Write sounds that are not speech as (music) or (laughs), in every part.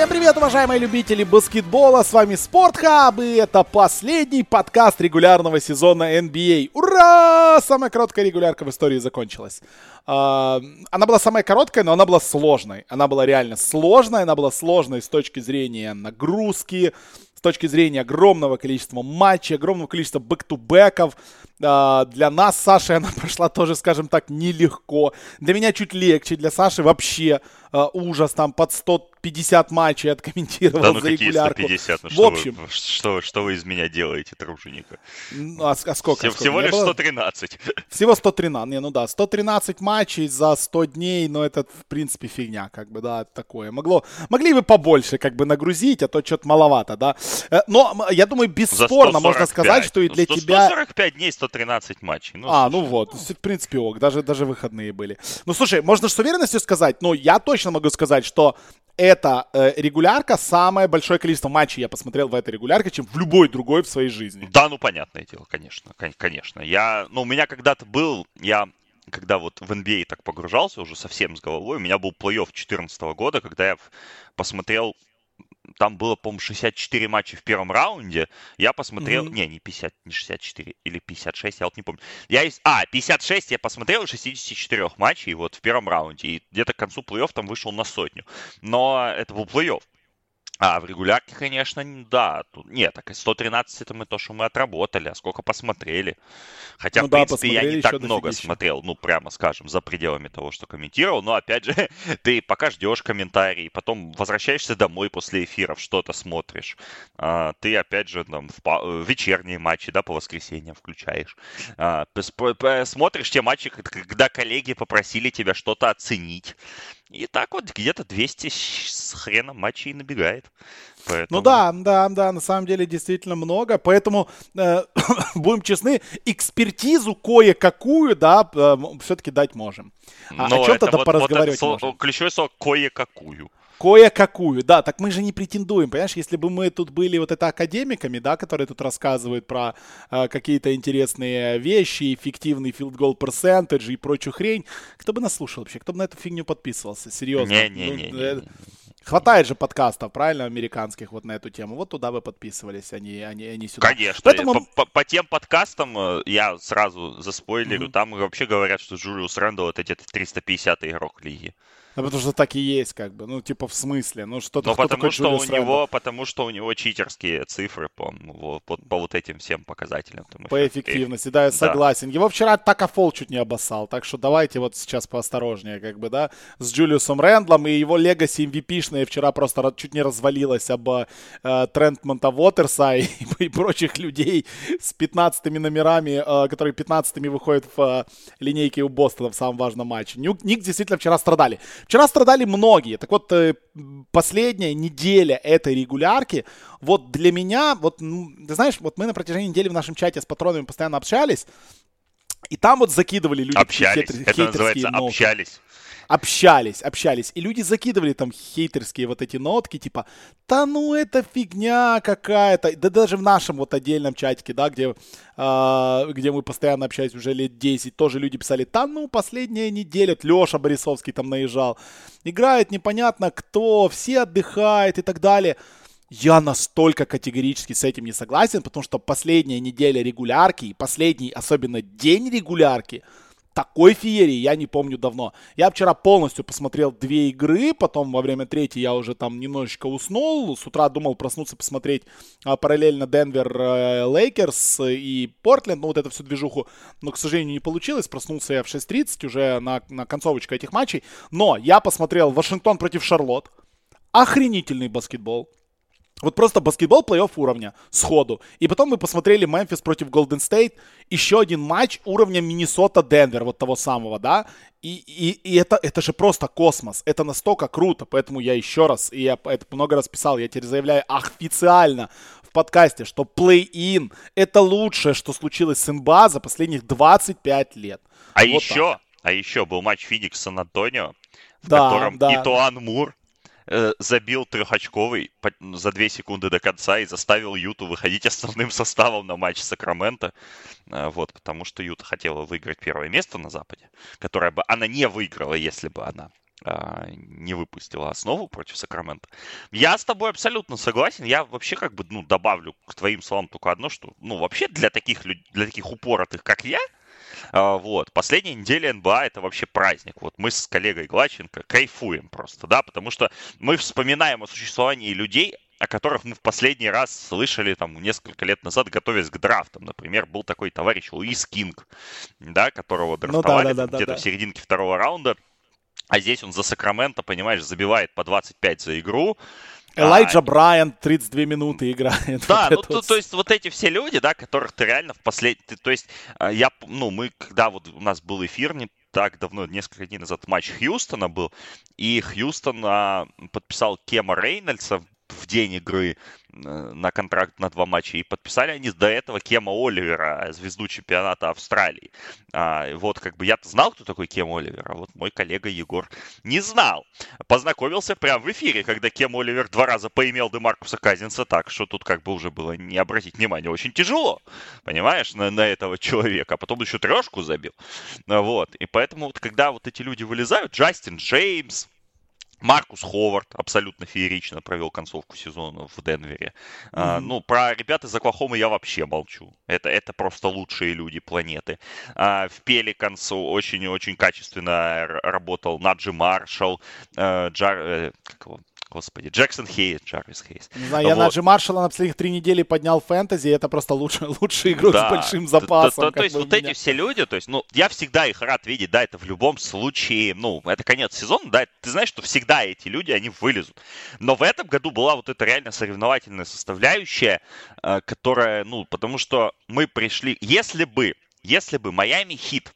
Всем привет, уважаемые любители баскетбола, с вами Спортхаб, и это последний подкаст регулярного сезона NBA. Ура! Самая короткая регулярка в истории закончилась. А, она была самая короткая, но она была сложной. Она была реально сложной, она была сложной с точки зрения нагрузки, с точки зрения огромного количества матчей, огромного количества back-to-back ов. А, для нас, Саши, она (laughs) прошла тоже, скажем так, нелегко. Для меня чуть легче, для Саши вообще а, ужас, там под 150 матчей откомментировал да, ну за какие регулярку. 150? Ну, в что общем. Вы, что, что вы из меня делаете, труженика? Ну, а, а сколько? Всего, сколько? всего лишь было? 113. (laughs) Всего 113, не, ну да, 113 матчей за 100 дней, но это, в принципе, фигня, как бы, да, такое. Могло, могли бы побольше, как бы, нагрузить, а то что-то маловато, да. Э, Но, я думаю, бесспорно можно 145. сказать, что и Ну, для 100 тебя... 145 дней, 113 матчей. Ну, А, слушай, ну вот, в принципе, ок, даже, даже выходные были. Ну, слушай, можно с уверенностью сказать, но я точно могу сказать, что эта э, регулярка, самое большое количество матчей я посмотрел в этой регулярке, чем в любой другой в своей жизни. Да, ну понятное дело, конечно, кон- конечно. Я, ну у меня когда-то был, я когда вот в NBA так погружался уже совсем с головой, у меня был плей-офф 2014 года, когда я посмотрел, там было, по-моему, 64 матча в первом раунде, я посмотрел, Мгм. не, не 50, не 64, или 56, я вот не помню. Я из, а, 56 я посмотрел из 64 матчей вот в первом раунде, и где-то к концу плей-офф там вышел на сотню. Но это был плей-офф. А в регулярке, конечно, да. Тут, нет, так и 113 это мы то, что мы отработали, а сколько посмотрели. Хотя, Ну в да, принципе, я не еще так много дофигища. смотрел, ну, прямо скажем, за пределами того, что комментировал. Но, опять же, (laughs) ты пока ждешь комментарий, потом возвращаешься домой после эфиров, что-то смотришь. А, ты, опять же, там, в э, вечерние матчи, да, по воскресеньям включаешь. А, смотришь те матчи, когда коллеги попросили тебя что-то оценить. И так вот где-то 200 с хреном матчей набегает. Ну Поэтому- да, да, да, на самом деле действительно много, поэтому э, (coughs) будем честны, экспертизу кое-какую, да, все-таки дать можем. А Но о чем это тогда вот- поразговаривать вот это можем? Ключевое слово кое-какую. Кое-какую, да, так мы же не претендуем, понимаешь, если бы мы тут были вот это академиками, да, которые тут рассказывают про э, какие-то интересные вещи, эффективный goal percentage и прочую хрень, кто бы нас слушал вообще, кто бы на эту фигню подписывался, серьезно. Не-не-не. Ну, э, Хватает же подкастов, правильно, американских вот на эту тему. Вот туда бы подписывались, они, они, они сюда. Конечно. Поэтому- По, по- по тем подкастам э, я сразу заспойлерю. Мгм. Там вообще говорят, что Джулиус Рэндалл это где-то 350 игрок лиги. Ну, потому что так и есть, как бы. Ну, типа, в смысле? Ну, что-то Но кто потому что у Джулиус Рэндалл? него, потому что у него читерские цифры по, вот, по, по вот этим всем показателям. По эффект- эффективности, да, я Да. согласен. Его вчера Така Фол чуть не обоссал, так что давайте вот сейчас поосторожнее, как бы, да, с Джулиусом Рэндлом и его легаси MVP-шные вчера просто чуть не развалилось об э, Трентмонта Уотерса (laughs) и, и прочих людей с 15 номерами, э, которые 15 выходят в э, линейке у Бостона в самом важном матче. Нюк, Ник действительно вчера страдали. Вчера страдали многие. Так вот, э, последняя неделя этой регулярки, вот для меня, вот, ты знаешь, вот мы на протяжении недели в нашем чате с патронами постоянно общались, и там вот закидывали люди Общались. хейтер- Это называется ноты. общались. Общались, общались. И люди закидывали там хейтерские вот эти нотки, типа, да ну это фигня какая-то. Да даже в нашем вот отдельном чатике, да, где, а, где мы постоянно общались уже лет 10, тоже люди писали, да ну последняя неделя, Леша Борисовский там наезжал. Играет непонятно кто, все отдыхают и так далее. Я настолько категорически с этим не согласен, потому что последняя неделя регулярки и последний, особенно день регулярки, такой феерии я не помню давно. Я вчера полностью посмотрел две игры, потом во время третьей я уже там немножечко уснул. С утра думал проснуться, посмотреть а, параллельно Денвер э, Лейкерс и Портленд, ну вот эту всю движуху. Но, к сожалению, не получилось. Проснулся я в 6.30 уже на, на концовочку этих матчей. Но я посмотрел Вашингтон против Шарлотт. Охренительный баскетбол. Вот просто баскетбол плей-офф уровня сходу. И потом мы посмотрели Мемфис против Голден Стейт. Еще один матч уровня Миннесота-Денвер, вот того самого, да. И, и, и это, это же просто космос. Это настолько круто. Поэтому я еще раз, и я это много раз писал, я теперь заявляю официально в подкасте, что плей-ин это лучшее, что случилось с НБА за последних 25 лет. А Вот еще, а еще был матч Феникс Сан-Антонио, в Да, котором да. Итуан Мур э, забил трехочковый по- за две секунды до конца и заставил Юту выходить (laughs) основным составом на матч Сакраменто. Э, Вот, потому что Юта хотела выиграть первое место на Западе, которое бы она не выиграла, если бы она а, не выпустила основу против Сакрамента. Я с тобой абсолютно согласен. Я вообще как бы, ну, добавлю к твоим словам только одно, что, ну, вообще для таких, для таких упоротых, как я, вот. Последняя неделя НБА это вообще праздник. Вот мы с коллегой Глаченко кайфуем просто, да, потому что мы вспоминаем о существовании людей, о которых мы в последний раз слышали там несколько лет назад, готовясь к драфтам. Например, был такой товарищ Луис Кинг, да, которого драфтовали ну, да, да, да, где-то да. в серединке второго раунда. А здесь он за Сакраменто, понимаешь, забивает по 25 за игру. Элайджа а, Брайан 32 минуты играет. (laughs) Да, вот ну, вот. То, то есть вот эти все люди, да, которых ты реально в последний... То есть а, я, ну, мы, когда вот у нас был эфир не так давно, несколько дней назад матч Хьюстона был, и Хьюстон а, подписал Кема Рейнольдса в день игры э, на контракт на два матча. И подписали они до этого Кема Оливера, звезду чемпионата Австралии. А, вот как бы я знал, кто такой Кем Оливер, а вот мой коллега Егор не знал. Познакомился прямо в эфире, когда Кем Оливер два раза поимел Демаркуса Казинца, так что тут как бы уже было не обратить внимания. Очень тяжело, понимаешь, на, на этого человека. А потом еще трешку забил. Вот. И поэтому вот когда вот эти люди вылезают, Джастин Джеймс, Маркус Ховард абсолютно феерично провел концовку сезона в Денвере. Mm-hmm. А, ну, про ребят из Оклахомы я вообще молчу. Это, это просто лучшие люди планеты. А, в Пеликанс очень-очень качественно работал Наджи Маршалл, а, Джар... Э, как его? Господи, Джексон Хейс, Джарвис Хейс. Не знаю, вот. я Наджи Маршалла на последних три недели поднял фэнтези, это просто лучший, (laughs) лучший игрок да. с большим запасом. То, то, то есть вот эти все люди, то есть, ну, я всегда их рад видеть, да, это в любом случае, ну, это конец сезона, да, ты знаешь, что всегда эти люди, они вылезут. Но в этом году была вот эта реально соревновательная составляющая, э, которая, ну, потому что мы пришли, если бы, если бы Майами Хит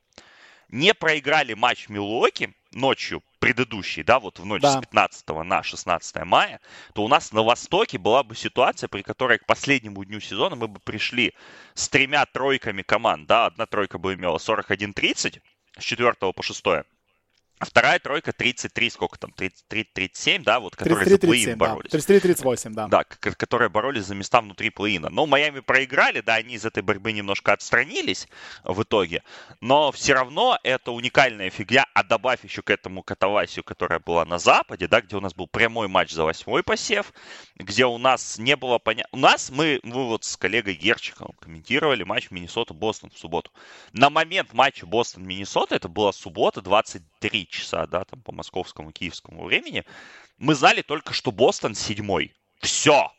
не проиграли матч Милуоки ночью предыдущий, да, вот в ночь да. с 15 на 16 мая, то у нас на Востоке была бы ситуация, при которой к последнему дню сезона мы бы пришли с тремя тройками команд, да, одна тройка бы имела 41-30 с 4 по 6, а вторая тройка 33, сколько там, 33, 37, да, вот, которые 33, за плей-ин боролись. Да. 33-38, да. Да, которые боролись за места внутри плей-ина. Но Майами проиграли, да, они из этой борьбы немножко отстранились в итоге, но все равно это уникальная фигня, а добавь еще к этому катавасию, которая была на Западе, да, где у нас был прямой матч за восьмой посев, где у нас не было понятно... У нас, мы, мы вот с коллегой Герчиком комментировали матч Миннесота-Бостон в субботу. На момент матча Бостон-Миннесота, это была суббота, 23 часа, да, там по московскому, киевскому времени, мы знали только, что Бостон седьмой. Все.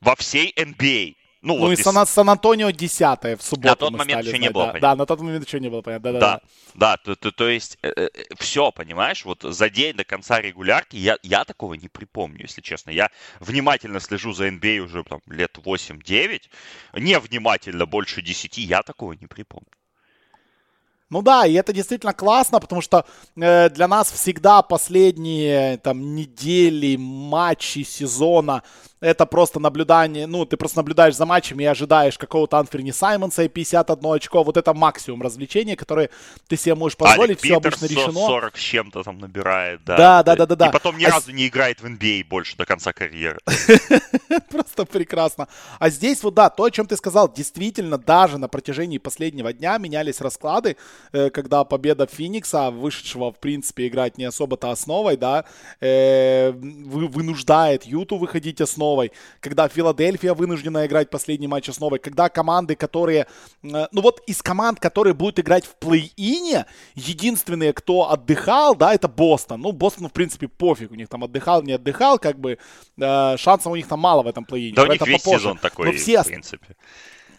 Во всей NBA. Ну, ну вот и из... Сан- Сан-Антонио десятое в субботу. На тот момент еще знать, не было да, понятно. Да, на тот момент еще не было понятно. Да, да, да. да то, то, то есть э, э, все, понимаешь, вот за день до конца регулярки я, я такого не припомню, если честно. Я внимательно слежу за NBA уже там, лет 8-9. Невнимательно больше 10 я такого не припомню. Ну да, и это действительно классно, потому что э, для нас всегда последние там недели, матчи сезона это просто наблюдание, ну, ты просто наблюдаешь за матчем и ожидаешь какого-то Анферни Саймонса и 51 очко. Вот это максимум развлечения, которое ты себе можешь позволить. Все обычно решено. 40 с чем-то там набирает, да. Да, да, да, да, да. И потом ни а разу не играет в NBA больше до конца карьеры. (laughs) Просто прекрасно. А здесь вот, да, то, о чем ты сказал, действительно, даже на протяжении последнего дня менялись расклады, э, когда победа Феникса, вышедшего, в принципе, играть не особо-то основой, да, э, вынуждает Юту выходить основой основой, когда Филадельфия вынуждена играть последний матч основой, когда команды, которые... Э, ну вот из команд, которые будут играть в плей-ине, единственные, кто отдыхал, да, это Бостон. Ну, Бостон, в принципе, пофиг, у них там отдыхал, не отдыхал, как бы э, шансов у них там мало в этом плей-ине. Да, у них весь попозже. сезон такой, Но все, в принципе.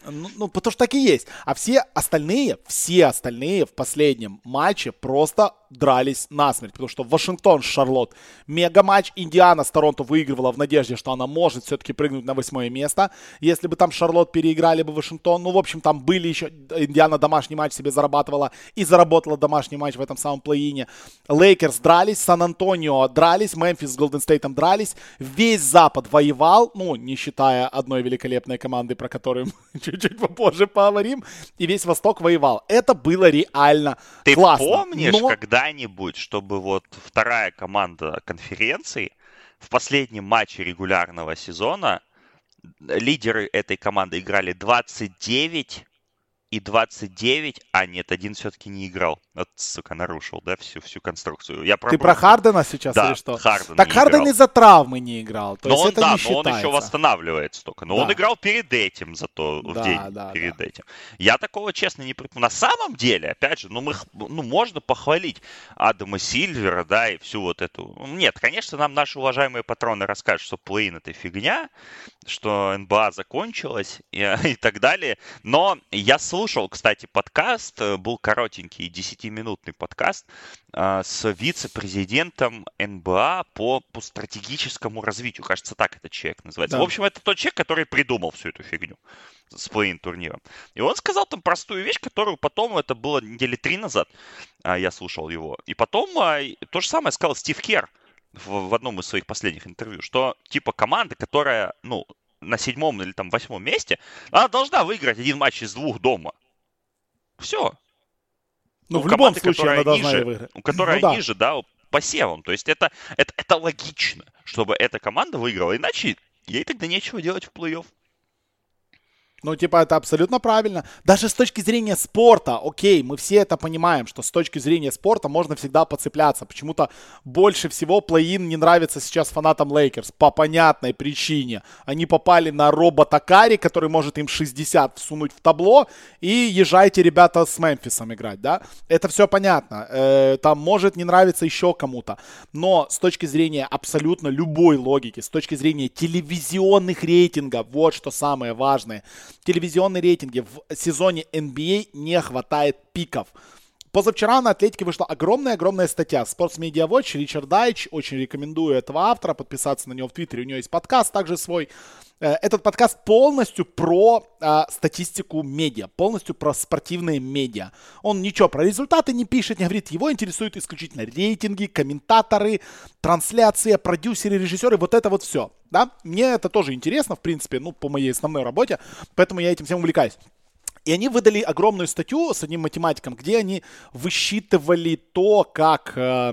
Ну, ну, потому что так и есть. А все остальные, все остальные в последнем матче просто дрались насмерть, потому что Вашингтон с Шарлотт мега матч, Индиана с Торонто выигрывала в надежде, что она может все-таки прыгнуть на восьмое место, если бы там Шарлотт переиграли бы Вашингтон, ну, в общем, там были еще, Индиана домашний матч себе зарабатывала и заработала домашний матч в этом самом плей-ине, Лейкерс дрались, Сан-Антонио дрались, Мемфис с Голден Стейтом дрались, весь Запад воевал, ну, не считая одной великолепной команды, про которую мы (laughs) (laughs) чуть-чуть попозже поговорим, и весь Восток воевал. Это было реально Ты классно. Ты помнишь, но... когда когда-нибудь, чтобы вот вторая команда конференции в последнем матче регулярного сезона лидеры этой команды играли 29 и 29, а нет, один все-таки не играл. Вот, сука, нарушил, да, всю, всю конструкцию. Я про Ты про Хардена сейчас да, или что? Харден так Харден из-за травмы не играл. То но есть он, это да, не но считается. он еще восстанавливается только. Но да. он играл перед этим зато в да, день да, перед да. этим. Я такого, честно, не припомню. На самом деле, опять же, ну, мы, ну, можно похвалить Адама Сильвера, да, и всю вот эту... Нет, конечно, нам наши уважаемые патроны расскажут, что плей это фигня, что НБА закончилась и, (laughs) и так далее. Но я слушал, кстати, подкаст, э, был коротенький, 10-минутный подкаст э, с вице-президентом НБА по, по стратегическому развитию. Кажется, так этот человек называется. Да. В общем, это тот человек, который придумал всю эту фигню с плей турниром. И он сказал там простую вещь, которую потом, это было недели три назад, а, я слушал его. И потом а, то же самое сказал Стив Керр в, в одном из своих последних интервью, что типа команда, которая, ну, на седьмом или там восьмом месте, она должна выиграть один матч из двух дома. Все. Ну, у в любом случае она должна ниже, выиграть. У которой Ну да. ниже, да, посевом. То есть это, это, это логично, чтобы эта команда выиграла. Иначе ей тогда нечего делать в плей-офф. Ну, типа, это абсолютно правильно. Даже с точки зрения спорта, окей, мы все это понимаем, что с точки зрения спорта можно всегда подцепляться. Почему-то больше всего плей-ин не нравится сейчас фанатам Лейкерс. По понятной причине. Они попали на робота Карри, который может им 60 всунуть в табло, и езжайте, ребята, с Мемфисом играть, да? Это все понятно. Э, там может не нравиться еще кому-то. Но с точки зрения абсолютно любой логики, с точки зрения телевизионных рейтингов, вот что самое важное – телевизионные рейтинги в сезоне NBA не хватает пиков. Позавчера на Атлетике вышла огромная-огромная статья. Sports Media Watch, Ричард Дайч. Очень рекомендую этого автора подписаться на него в Твиттере. У него есть подкаст также свой. Этот подкаст полностью про э, статистику медиа, полностью про спортивные медиа. Он ничего про результаты не пишет, не говорит. Его интересуют исключительно рейтинги, комментаторы, трансляция, продюсеры, режиссеры. Вот это вот все. Да? Мне это тоже интересно, в принципе, ну, по моей основной работе. Поэтому я этим всем увлекаюсь. И они выдали огромную статью с одним математиком, где они высчитывали то, как э,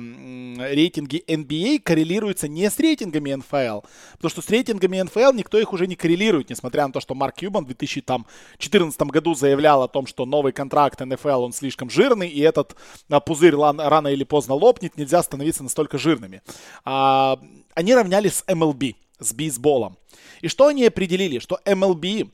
рейтинги NBA коррелируются не с рейтингами НФЛ. Потому что с рейтингами НФЛ никто их уже не коррелирует, несмотря на то, что Марк Кьюбан в 2014 году заявлял о том, что новый контракт НФЛ, он слишком жирный, и этот а, пузырь рано или поздно лопнет, нельзя становиться настолько жирными. А, они равняли с MLB, с бейсболом. И что они определили? Что MLB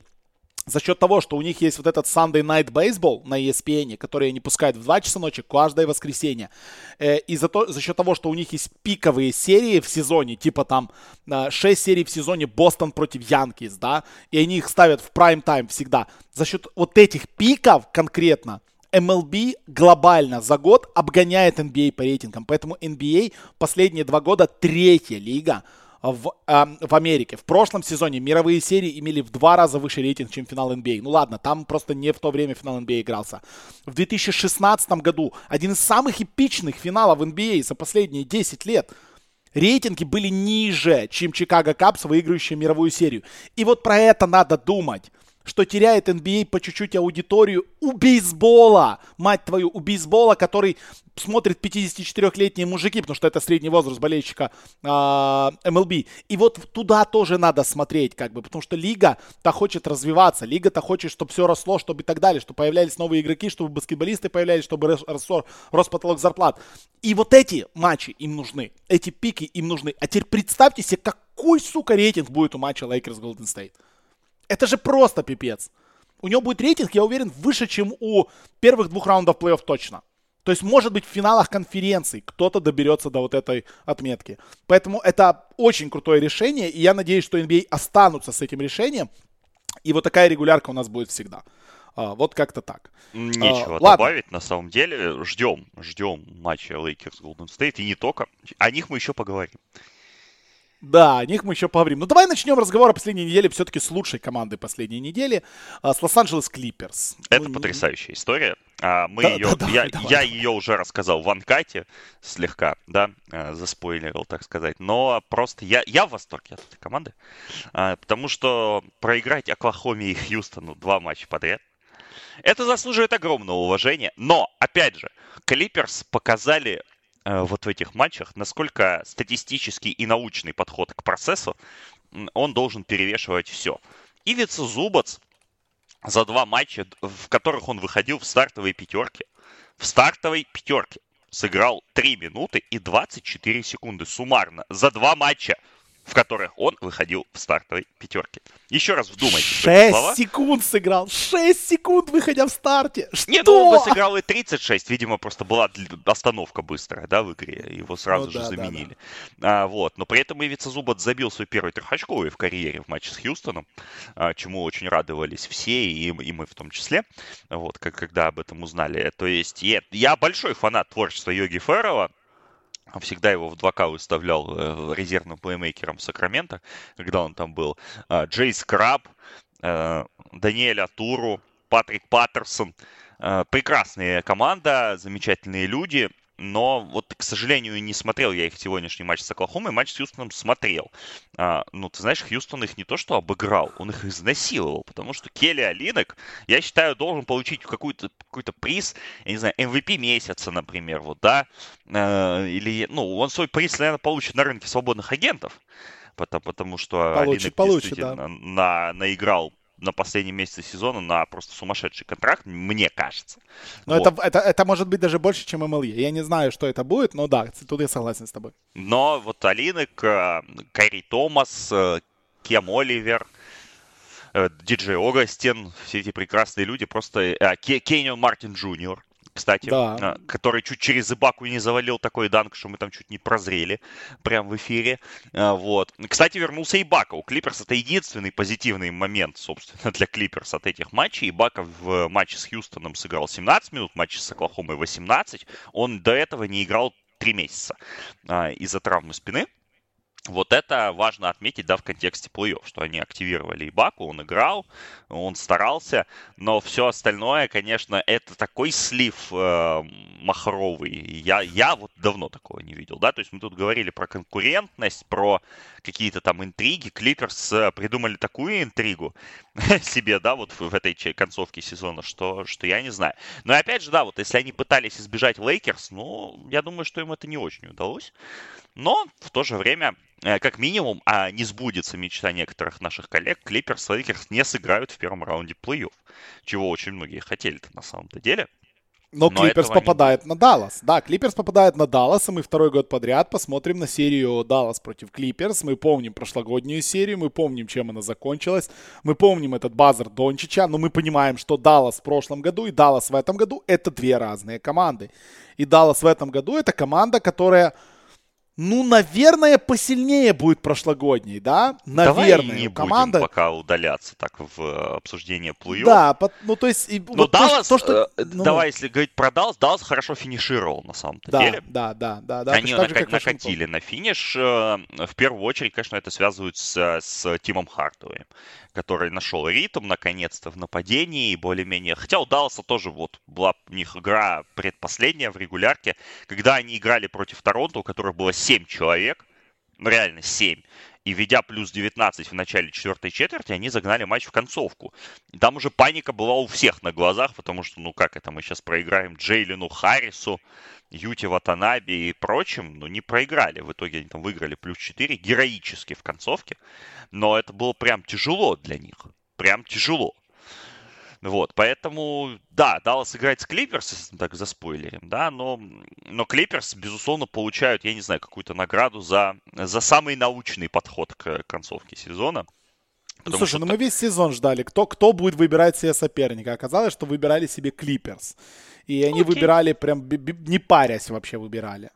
за счет того, что у них есть вот этот Sunday Night Baseball на ESPN, который они пускают в 2 часа ночи каждое воскресенье, э, и за, то, за счет того, что у них есть пиковые серии в сезоне, типа там э, 6 серий в сезоне Бостон против Янкис, да, и они их ставят в прайм-тайм всегда, за счет вот этих пиков конкретно, MLB глобально за год обгоняет NBA по рейтингам, поэтому NBA последние два года третья лига, в, э, в Америке. В прошлом сезоне мировые серии имели в два раза выше рейтинг, чем финал NBA. Ну ладно, там просто не в то время финал NBA игрался. В 2016 году один из самых эпичных финалов NBA за последние 10 лет. Рейтинги были ниже, чем Чикаго Капс, выигрывающие мировую серию. И вот про это надо думать что теряет NBA по чуть-чуть аудиторию у бейсбола, мать твою, у бейсбола, который смотрит 54-летние мужики, потому что это средний возраст болельщика э, MLB. И вот туда тоже надо смотреть, как бы, потому что лига-то хочет развиваться, лига-то хочет, чтобы все росло, чтобы и так далее, чтобы появлялись новые игроки, чтобы баскетболисты появлялись, чтобы рос, рос, потолок зарплат. И вот эти матчи им нужны, эти пики им нужны. А теперь представьте себе, какой, сука, рейтинг будет у матча Lakers Golden State. Это же просто пипец. У него будет рейтинг, я уверен, выше, чем у первых двух раундов плей-офф точно. То есть, может быть, в финалах конференций кто-то доберется до вот этой отметки. Поэтому это очень крутое решение, и я надеюсь, что NBA останутся с этим решением, и вот такая регулярка у нас будет всегда. А, вот как-то так. Нечего а, добавить, ладно. на самом деле. Ждем, ждем матча Lakers Golden State, и не только. О них мы еще поговорим. Да, о них мы еще поговорим. Ну, давай начнем разговор о последней неделе все-таки с лучшей командой последней недели, с Лос-Анджелес Клиперс. Это ну, потрясающая история. Мы да, ее, да, я, давай, я ее уже рассказал в анкате слегка, да, заспойлерил, так сказать. Но просто я, я в восторге от этой команды, потому что проиграть Оклахоме и Хьюстону два матча подряд, это заслуживает огромного уважения. Но, опять же, Клиперс показали вот в этих матчах, насколько статистический и научный подход к процессу, он должен перевешивать все. Ивица Зубац за два матча, в которых он выходил в стартовой пятерке, в стартовой пятерке сыграл 3 минуты и 24 секунды суммарно за два матча в которых он выходил в стартовой пятерке. Еще раз вдумайтесь. 6 секунд сыграл. 6 секунд, выходя в старте. Что? Не, ну он бы сыграл и 36. Видимо, просто была остановка быстрая, да, в игре. Его сразу ну, же да, заменили. Да, да. А, вот. Но при этом Ивица Зубат забил свой первый трехочковый в карьере в матче с Хьюстоном, а, чему очень радовались все, и, и мы в том числе, вот, как, когда об этом узнали. То есть я, я большой фанат творчества Йоги Феррова, всегда его в 2К выставлял э, резервным плеймейкером Сакрамента, когда он там был. А, Джейс Краб, э, Даниэль Атуру, Патрик Паттерсон. Э, прекрасная команда, замечательные люди но вот, к сожалению, не смотрел я их сегодняшний матч с Оклахомой, матч с Хьюстоном смотрел. А, ну, ты знаешь, Хьюстон их не то что обыграл, он их изнасиловал, потому что Келли Алинок, я считаю, должен получить какой-то какой приз, я не знаю, MVP месяца, например, вот, да, а, или, ну, он свой приз, наверное, получит на рынке свободных агентов, потому, потому что получит, Алинок получит, да. на, наиграл на последнем месяце сезона на просто сумасшедший контракт, мне кажется. Но вот. это, это, это может быть даже больше, чем MLE. Я не знаю, что это будет, но да, тут я согласен с тобой. Но вот Олиник, Кайри Томас, э, Кэм Оливер, э, Диджей Огастин, все эти прекрасные люди, просто Кенион Мартин Джуниор, кстати, да. А, который чуть через Ибаку не завалил такой данк, что мы там чуть не прозрели прям в эфире. А, вот. Кстати, вернулся Ибака. У Клиперс это единственный позитивный момент, собственно, для Клиперс от этих матчей. Ибака в матче с Хьюстоном сыграл 17 минут, в матче с Оклахомой 18. Он до этого не играл 3 месяца а, из-за травмы спины. Вот это важно отметить, да, в контексте плей-офф, что они активировали Ибаку, он играл, он старался, но все остальное, конечно, это такой слив э, махровый. Я, я вот давно такого не видел, да, то есть мы тут говорили про конкурентность, про какие-то там интриги. Клиперс э, придумали такую интригу (laughs) себе, да, вот в этой концовке сезона, что, что я не знаю. Но опять же, да, вот если они пытались избежать Лейкерс, ну, я думаю, что им это не очень удалось. Но в то же время как минимум, а не сбудется мечта некоторых наших коллег, Клиперс Лейкерс не сыграют в первом раунде плей-офф, чего очень многие хотели-то на самом-то деле. Но, Но Клиперс попадает не... на Даллас. Да, Клиперс попадает на Даллас, и мы второй год подряд посмотрим на серию Даллас против Клиперс. Мы помним прошлогоднюю серию, мы помним, чем она закончилась. Мы помним этот базар Дончича, но мы понимаем, что Даллас в прошлом году и Даллас в этом году — это две разные команды. И Даллас в этом году — это команда, которая ну, наверное, посильнее будет прошлогодний, да? Наверное. Давай не команда... будем пока удаляться так в э, обсуждение плей Да, ну то есть... Но вот Даллас, то, что... Э, ну, давай, если говорить про Даллас, Даллас хорошо финишировал на самом-то да, деле. Да, да, да. да Они нака- же, накатили на финиш. Э, в первую очередь, конечно, это связывают с, с Тимом Хартовым который нашел ритм наконец-то в нападении и более-менее... Хотя у Далласа тоже вот была у них игра предпоследняя в регулярке, когда они играли против Торонто, у которых было 7 человек, ну реально 7, и ведя плюс 19 в начале четвертой четверти, они загнали матч в концовку. И там уже паника была у всех на глазах, потому что, ну как это, мы сейчас проиграем Джейлину Харрису, Юти Ватанаби и прочим, ну не проиграли. В итоге они там выиграли плюс 4 героически в концовке. Но это было прям тяжело для них. Прям тяжело. Вот, поэтому, да, Даллас играет с Клиперс, если так заспойлерим, да, но, но Клиперс, безусловно, получают, я не знаю, какую-то награду за, за самый научный подход к концовке сезона. Ну, слушай, что... ну мы весь сезон ждали, кто, кто будет выбирать себе соперника. Оказалось, что выбирали себе Клиперс. И они Окей. выбирали прям, не парясь вообще выбирали.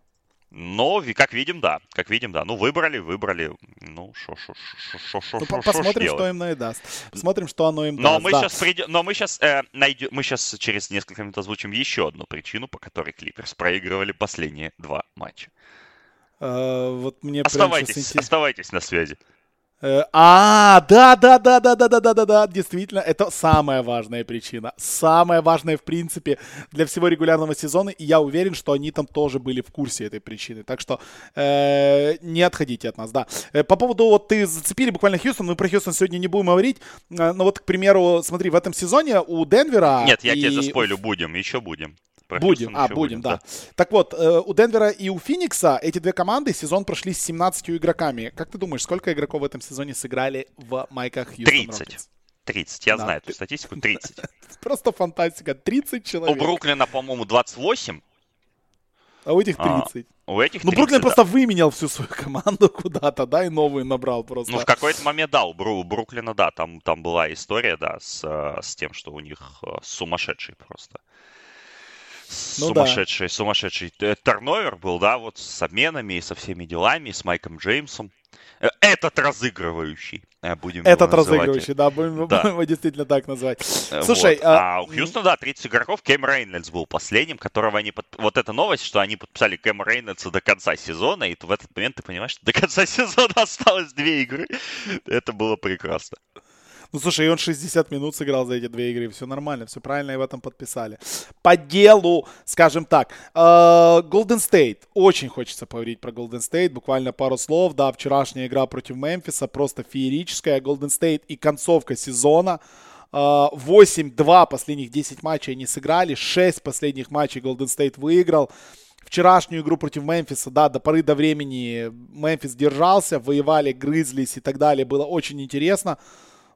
Но, как видим, да. Как видим, да. Ну, выбрали, выбрали. Ну, шо, шо, шо, шо, шо, ну, шо, Посмотрим, шо что им даст. Посмотрим, что оно им но даст. Мы да. сейчас придем, но мы сейчас, э, найдем, мы сейчас через несколько минут озвучим еще одну причину, по которой Клиперс проигрывали последние два матча. Uh, вот мне оставайтесь, оставайтесь на связи. Э, а, да, да, да, да, да, да, да, да, да, действительно, это самая важная причина. Самая важная, в принципе, для всего регулярного сезона. И я уверен, что они там тоже были в курсе этой причины. Так что э, не отходите от нас, да. Э, по поводу, вот ты зацепили буквально Хьюстон, мы про Хьюстон сегодня не будем говорить. Э, но вот, к примеру, смотри, в этом сезоне у Денвера... Нет, я и... тебе заспойлю, будем, еще будем. Будем, а, будем, будем, да. да. Так вот, э, у Денвера и у Феникса эти две команды сезон прошли с 17 игроками. Как ты думаешь, сколько игроков в этом сезоне сыграли в майках Хьюстон 30. Рокетс? 30, я да. знаю эту статистику, 30. (laughs) Просто фантастика, 30 человек. У Бруклина, по-моему, 28. А у этих 30. А, у этих 30, Ну, Бруклин да. просто выменял всю свою (laughs) команду куда-то, да, и новую набрал просто. Ну, в какой-то момент, да, у, Бру, Бруклина, да, там, там была история, да, с, с тем, что у них э, сумасшедший просто. Ну, сумасшедший, да. сумасшедший э, турновер был, да, вот с обменами и со всеми делами, с Майком Джеймсом. Э, этот разыгрывающий, э, будем Этот разыгрывающий, да, будем, да. его действительно так назвать. Слушай, вот. а... а у Хьюстона, да, 30 игроков, Кэм Рейнольдс был последним, которого они... Под... Вот эта новость, что они подписали Кэм Рейнольдса до конца сезона, и в этот момент ты понимаешь, что до конца (laughs) сезона осталось две игры. Это было прекрасно. Ну, слушай, и он 60 минут сыграл за эти две игры. Все нормально, все правильно и в этом подписали. По делу, скажем так. Э, Golden State. Очень хочется поговорить про Golden State. Буквально пару слов. Да, вчерашняя игра против Мемфиса просто феерическая. Golden State и концовка сезона. 8-2 э, последних 10 матчей они сыграли. 6 последних матчей Golden State выиграл. Вчерашнюю игру против Мемфиса, да, до поры до времени Мемфис держался, воевали, грызлись и так далее. Было очень интересно.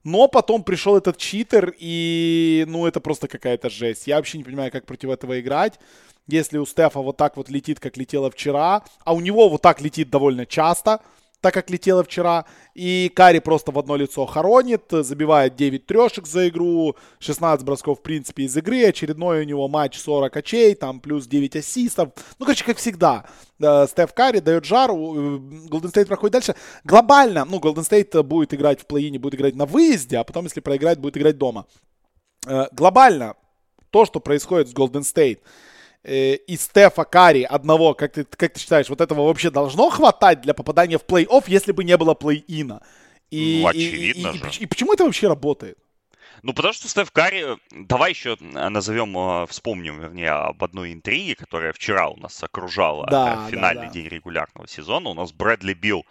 Но потом пришел этот читер, и, ну, это просто какая-то жесть. Я вообще не понимаю, как против этого играть. Если у Стефа вот так вот летит, как летело вчера, а у него вот так летит довольно часто – так как летело вчера. И Карри просто в одно лицо хоронит, забивает 9 трешек за игру, 16 бросков, в принципе, из игры. Очередной у него матч 40 очей, там плюс 9 ассистов. Ну, короче, как всегда. Стеф Карри дает жару, Голден Стейт проходит дальше. Глобально, ну, Голден Стейт будет играть в плей-ине, будет играть на выезде, а потом, если проиграть, будет играть дома. Э, глобально, то, что происходит с Стейт, э, и Стефа Карри одного, как ты, как ты считаешь, вот этого вообще должно хватать для попадания в плей-офф, если бы не было плей-ина? И, ну, очевидно и, и, и, и, и почему это вообще работает? Ну, потому что Стеф Карри, давай еще назовем, э, вспомним, вернее, об одной интриге, которая вчера у нас окружала да, финальный да, да. день регулярного сезона. У нас Брэдли Билл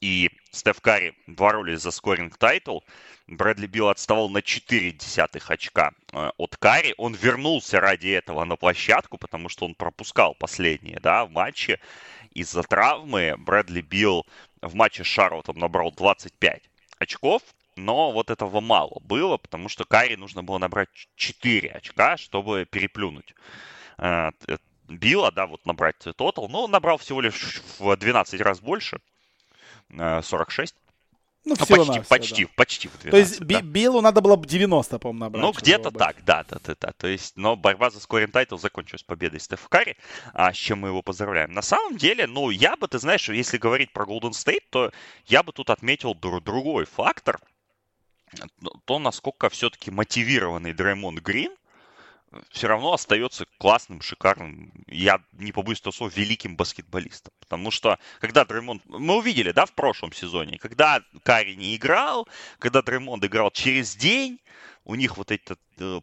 и Стеф Карри боролись за scoring title. Брэдли Билл отставал на 4 десятых очка э, от Карри. Он вернулся ради этого на площадку, потому что он пропускал последние да, в матче. Из-за травмы Брэдли Билл в матче с Шарлотом набрал 25 очков, но вот этого мало было, потому что Карри нужно было набрать 4 очка, чтобы переплюнуть э, Билла, да, вот набрать тотал. Но он набрал всего лишь в 12 раз больше, 46. Ну, ну, всего почти, почти, да. почти в 12. То есть да. Биллу надо было бы 90, по-моему, набрать. Ну, где-то так, да, да, да, да. То есть, но борьба за scoring title закончилась победой Стеф Карри, а, с чем мы его поздравляем. На самом деле, ну, я бы, ты знаешь, если говорить про Golden State, то я бы тут отметил другой фактор, то, насколько все-таки мотивированный Дреймонд Грин все равно остается классным, шикарным, я не побоюсь этого слова, великим баскетболистом. Потому что, когда Дреймонд... Мы увидели, да, в прошлом сезоне, когда Карри не играл, когда Дреймонд играл через день, у них вот эта э,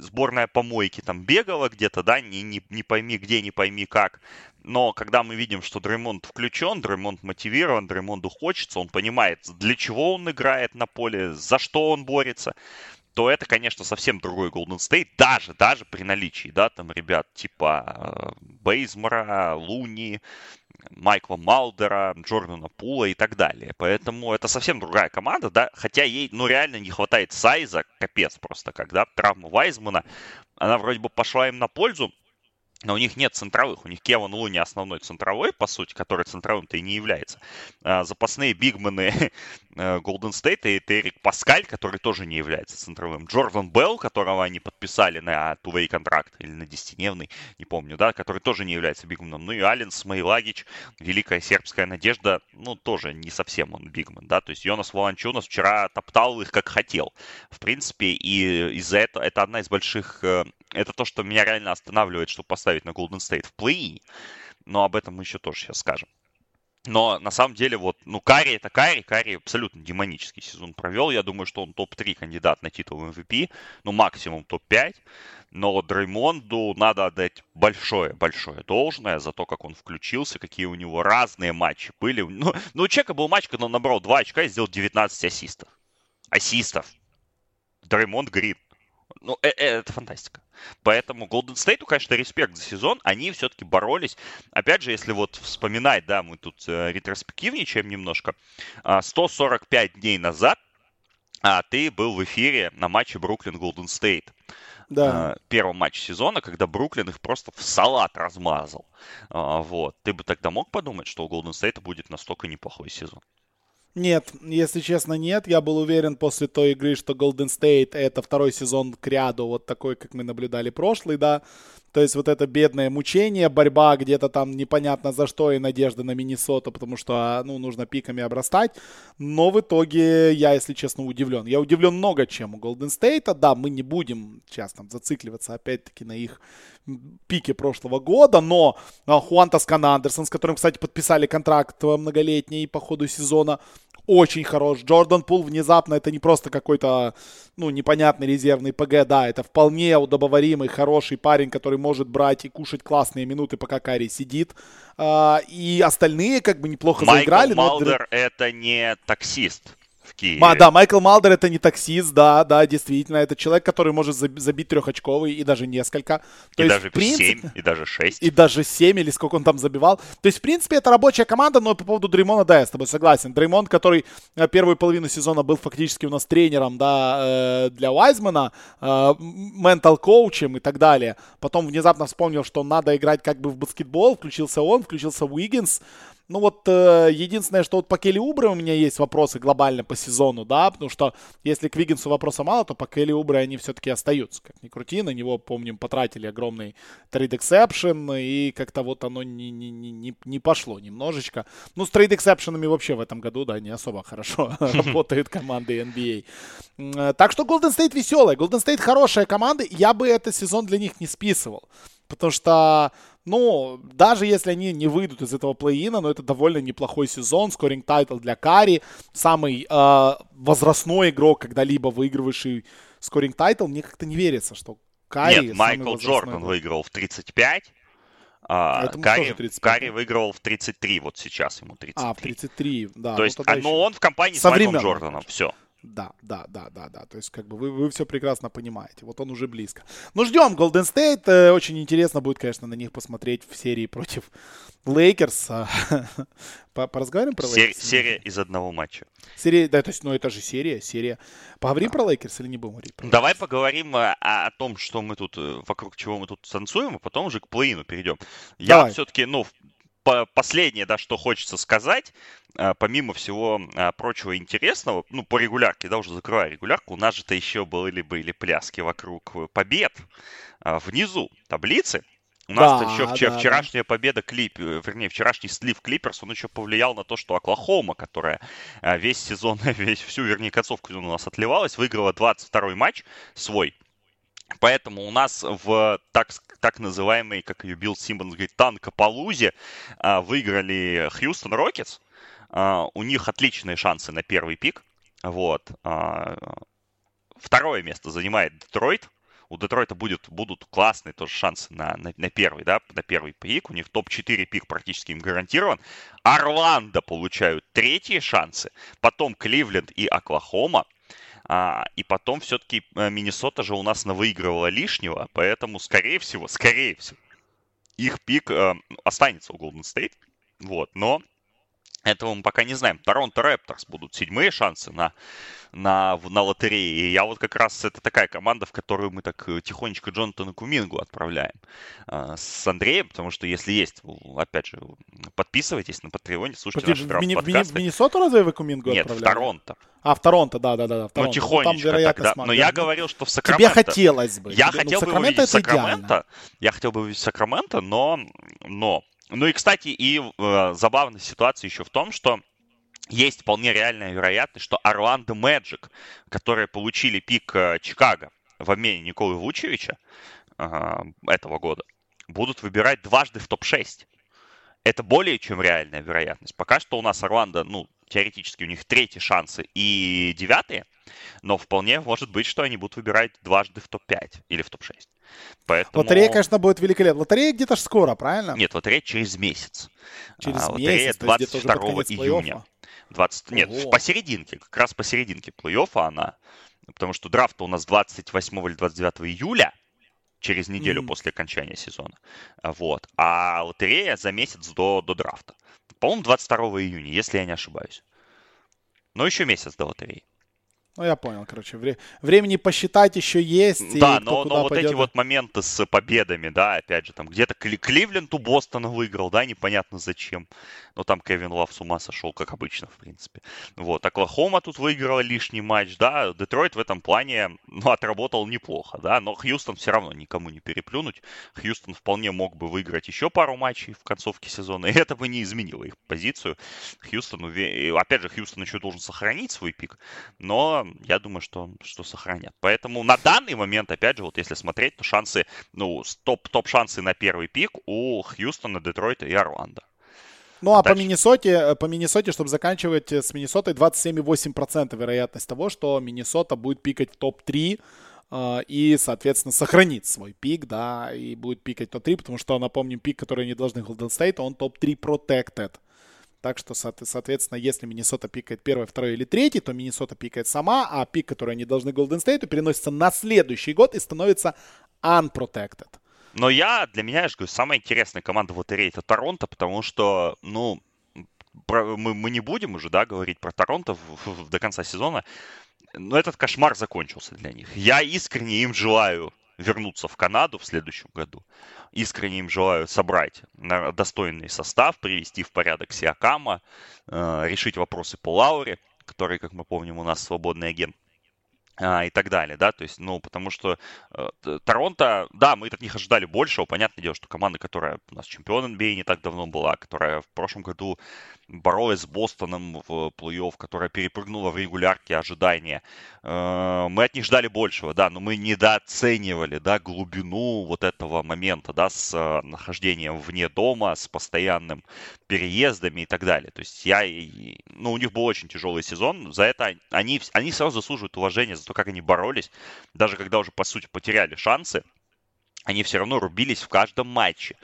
сборная помойки там бегала где-то, да, не, не, не пойми где, не пойми как. Но когда мы видим, что Дреймонд включен, Дреймонд мотивирован, Дреймонду хочется, он понимает, для чего он играет на поле, за что он борется, то это, конечно, совсем другой Golden State, даже, даже при наличии, да, там ребят типа э, Бейзмора, Луни, Майкла Малдера, Джордана Пула и так далее. Поэтому это совсем другая команда, да, хотя ей, ну, реально не хватает сайза, капец просто, когда травма Вайзмана, она вроде бы пошла им на пользу, но у них нет центровых. У них Кеван Луни основной центровой, по сути, который центровым-то и не является. А, запасные бигмены (laughs) Голден Стейта и Эрик Паскаль, который тоже не является центровым. Джордан Белл, которого они подписали на two контракт или на 10-дневный, не помню, да, который тоже не является бигменом. Ну и Ален Смейлагич, великая сербская надежда, ну тоже не совсем он бигмен, да. То есть Йонас Волончунас вчера топтал их как хотел. В принципе, и из-за этого это одна из больших э, это то, что меня реально останавливает, чтобы поставить на Golden State в плей. Но об этом мы еще тоже сейчас скажем. Но на самом деле, вот, ну, Карри это Карри. Карри абсолютно демонический сезон провел. Я думаю, что он топ-3 кандидат на титул MVP. Ну, максимум топ-5. Но Дреймонду надо отдать большое-большое должное за то, как он включился, какие у него разные матчи были. Ну, ну у Чека был матч, когда он набрал 2 очка и сделал 19 ассистов. Ассистов. Дреймонд Грин. Ну, э -э это фантастика. Поэтому Golden State, конечно, респект за сезон. Они все-таки боролись. Опять же, если вот вспоминать, да, мы тут э, ретроспективничаем немножко. 145 а, дней назад а ты был в эфире на матче Бруклин Голден Стейт. Да. Первом матче сезона, когда Бруклин их просто в салат размазал. Вот. Ты бы тогда мог подумать, что у Голден Стейта будет настолько неплохой сезон? Нет, если честно, нет. Я был уверен после той игры, что Golden State это второй сезон к ряду, вот такой, как мы наблюдали прошлый, да. То есть вот это бедное мучение, борьба где-то там непонятно за что и надежда на Миннесоту, потому что, ну, нужно пиками обрастать. Но в итоге я, если честно, удивлен. Я удивлен много чем у Golden State. Да, мы не будем сейчас там зацикливаться опять-таки на их пике прошлого года, но а, Хуан Тоскан Андерсон, с которым, кстати, подписали контракт многолетний по ходу сезона, очень хорош. Джордан Пул внезапно это не просто какой-то, ну, непонятный резервный ПГ, да, это вполне удобоваримый, хороший парень, который может брать и кушать классные минуты, пока Карри сидит. А, и остальные как бы неплохо Майкл заиграли. Малдер но... это не таксист Киеве. Ма, да, Майкл Малдер это не таксист, да, да, действительно. Это человек, который может забить трехочковый и даже несколько. То и есть, даже принципе, 7, и даже 6. (laughs) И даже 7, или сколько он там забивал. То есть, в принципе, это рабочая команда, но по поводу Дреймона, да, я с тобой согласен. Дреймон, который э, первую половину сезона был фактически у нас тренером, да, э, для Уайзмана, ментал-коучем и так далее. Потом внезапно вспомнил, что надо играть как бы в баскетбол. Включился он, включился Уиггинс. Ну вот э, единственное, что вот по Келли Убре у меня есть вопросы глобально по сезону, да, потому что если к Виггинсу вопроса мало, то по Келли Убре они все-таки остаются. Как ни крути, на него, помним, потратили огромный trade exception, и как-то вот оно не, не, не, не пошло немножечко. Ну, с trade exception ами вообще в этом году, да, не особо хорошо (laughs) работают команды NBA. Э, так что Golden State веселая, Golden State хорошая команда, я бы этот сезон для них не списывал. Потому что ну, даже если они не выйдут из этого плей-ина, но это довольно неплохой сезон, scoring title для Карри, самый э, возрастной игрок, когда-либо выигрывающий scoring title, мне как-то не верится, что Карри... Нет, Майкл Джордан игрок. выиграл в 35, а, а Карри, Карри выиграл в 33, вот сейчас ему 33. А, в 33, да. То ну, есть, а, ну, он в компании Со с Майклом Джорданом, все. Да, да, да, да, да. То есть, как бы вы, вы все прекрасно понимаете. Вот он уже близко. Ну, ждем Golden State. Э, очень интересно будет, конечно, на них посмотреть в серии против Лейкерс. (laughs) Поразговариваем про Лейкерс? Серия из одного матча. Серия, да, то есть, ну, это же серия, серия. Поговорим про Лейкерс или не будем говорить? Про Давай поговорим о, о том, что мы тут, э, вокруг чего мы тут танцуем, а потом уже к плей-ину перейдем. Я все-таки, ну, последнее, да, что хочется сказать, а, помимо всего а, прочего интересного, ну, по регулярке, да, уже закрываю регулярку, у нас же-то еще были, были пляски вокруг побед а, внизу таблицы. У нас да, еще вчера, да, вчерашняя да. победа клип, э, вернее, вчерашний слив Клиперс, он еще повлиял на то, что Оклахома, которая весь сезон, (laughs) весь, всю, вернее, концовку у нас отливалась, выиграла 22-й матч свой Поэтому у нас в так, так называемой, как ее Билл Симмонс говорит, танкопалузе а, выиграли Хьюстон Рокетс. А, у них отличные шансы на первый пик. Вот. А, второе место занимает Детройт. У Детройта будет, будут классные тоже шансы на, на, на первый, да, на первый пик. У них топ-4 пик практически им гарантирован. Орландо получают третьи шансы. Потом Кливленд и Оклахома. А, и потом все-таки э, Миннесота же у нас навыигрывала лишнего, поэтому, скорее всего, скорее всего, их пик э, останется у Golden State. Вот, но этого мы пока не знаем. Торонто Рэпторс будут седьмые шансы на, на, на лотерее. И я вот как раз это такая команда, в которую мы так э, тихонечко Джонатана Кумингу отправляем э, с Андреем, потому что если есть, опять же, подписывайтесь на Патреоне, слушайте Подожди, наши в, Мини, в Миннесоту разве вы Кумингу Нет, отправляли? в Торонто. А, в Торонто, да, да, да. В Торонто. Ну, тихонечко ну, там, вероятно, тогда. Но я говорил, что в Сакраменто... Тебе хотелось бы. Я Тебе, хотел ну, бы увидеть Сакраменто. Я хотел бы увидеть Сакраменто, но, но ну и, кстати, и э, забавная ситуация еще в том, что есть вполне реальная вероятность, что Орландо Мэджик, которые получили пик э, Чикаго в обмене Николы Вучевича э, этого года, будут выбирать дважды в топ-6. Это более чем реальная вероятность. Пока что у нас Орландо, ну, теоретически у них третьи шансы и девятые, но вполне может быть, что они будут выбирать дважды в топ-5 или в топ-6. Поэтому... Лотерея, конечно, будет великолепна. Лотерея где-то ж скоро, правильно? Нет, лотерея через месяц. Через а, месяц, 22 июня. 20... Нет, посерединке, как раз посерединке плей-оффа она. Потому что драфт у нас 28 или 29 июля, через неделю mm-hmm. после окончания сезона. Вот. А лотерея за месяц до, до драфта. По-моему, 22 июня, если я не ошибаюсь. Но еще месяц до лотереи. Ну, я понял, короче. Вре- времени посчитать еще есть. Да, но, но вот пойдет. эти вот моменты с победами, да, опять же, там где-то Кливленд у Бостона выиграл, да, непонятно зачем. Но там Кевин Лав с ума сошел, как обычно, в принципе. Вот, Оклахома тут выиграла лишний матч, да, Детройт в этом плане, ну, отработал неплохо, да, но Хьюстон все равно никому не переплюнуть. Хьюстон вполне мог бы выиграть еще пару матчей в концовке сезона, (laughs) и это бы не изменило их позицию. Хьюстон, опять же, Хьюстон еще должен сохранить свой пик, но я думаю, что, что сохранят. Поэтому на данный момент, опять же, вот если смотреть, то шансы, ну, топ, топ-шансы на первый пик у Хьюстона, Детройта и Орландо. Ну, а Дальше. по Миннесоте, э, по Миннесоте, чтобы заканчивать э, с Миннесотой, 27,8% вероятность того, что Миннесота будет пикать в топ-3 э, и, соответственно, сохранит свой пик, да, и будет пикать топ-3, потому что, напомним, пик, который они должны Golden State, он топ-3 protected. Так что, соответственно, если Миннесота пикает первый, второй или третий, то Миннесота пикает сама, а пик, который они должны Golden State, переносится на следующий год и становится unprotected. Но я, для меня, я же говорю, самая интересная команда в лотерее это Торонто, потому что, ну, про, мы, мы не будем уже, да, говорить про Торонто в, в, до конца сезона, но этот кошмар закончился для них. Я искренне им желаю вернуться в Канаду в следующем году. Искренне им желаю собрать достойный состав, привести в порядок Сиакама, э, решить вопросы по Лауре, который, как мы помним, у нас свободный агент а, и так далее, да, то есть, ну, потому что э, Торонто, да, мы от них ожидали большего, понятное дело, что команда, которая у нас чемпион NBA не так давно была, которая в прошлом году боролась с Бостоном в плей-офф, которая перепрыгнула в регулярке ожидания. Э, мы от них ждали большего, да, но мы недооценивали, да, глубину вот этого момента, да, с э, нахождением вне дома, с постоянным переездами и так далее. То есть я, ну, у них был очень тяжелый сезон, за это они, они сразу заслуживают уважения за то, как они боролись, даже когда уже, по сути, потеряли шансы, они все равно рубились в каждом матче.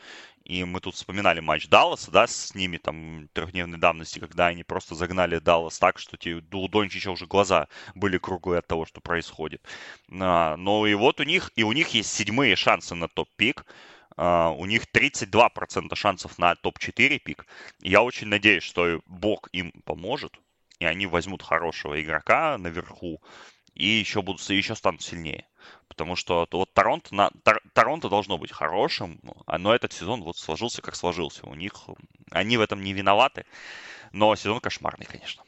И мы тут вспоминали матч Далласа, да, с ними там трехдневной давности, когда они просто загнали Даллас так, что те, у Дончича уже глаза были круглые от того, что происходит. А, но и вот у них, и у них есть седьмые шансы на топ-пик. Uh, у них 32% шансов на топ-4 пик. Я очень надеюсь, что Бог им поможет, и они возьмут хорошего игрока наверху, и еще будут, и еще станут сильнее. Потому что вот Торонто, на, Тор, Торонто должно быть хорошим, а, но этот сезон вот сложился как сложился. У них, они в этом не виноваты, но сезон кошмарный, конечно.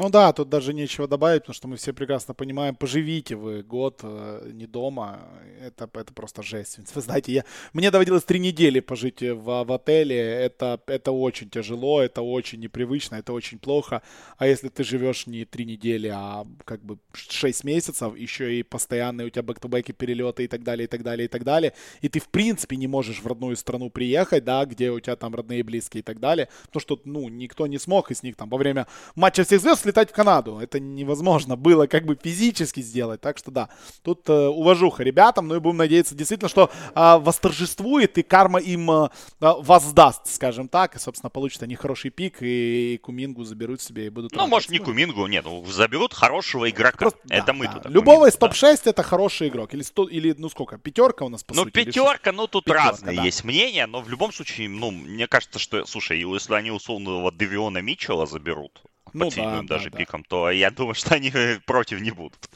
Ну да, тут даже нечего добавить, потому что мы все прекрасно понимаем, поживите вы год э, не дома, это, это просто жесть. (laughs) Вы знаете, я, мне доводилось три недели пожить в, в отеле, это, это очень тяжело, это очень непривычно, это очень плохо. А если ты живешь не три недели, а как бы шесть месяцев, еще и постоянные у тебя бэк-то-бэки перелеты и так далее, и так далее, и так далее, и ты в принципе не можешь в родную страну приехать, да, где у тебя там родные, близкие и так далее, потому что, ну, никто не смог из них там во время матча всех звезд слетать в Канаду. Это невозможно было как бы физически сделать. Так что да, тут э, уважуха ребятам. Ну и будем надеяться действительно, что э, восторжествует и карма им э, воздаст, скажем так. И, собственно, получат они хороший пик и, и Кумингу заберут себе и будут... Ну, может, не Кумингу, нет, ну, заберут хорошего игрока. Просто, это да, мы да. тут. Любого из топ-6 да. это хороший игрок. Или, 100, или, ну сколько, пятерка у нас, по ну, сути? Пятерка, ну, тут пятерка, разные да. есть мнения, но в любом случае, ну, мне кажется, что, слушай, если они условного Девиона Митчелла заберут, ну, да, даже да, пиком, да. то я думаю, (laughs) что они против не будут.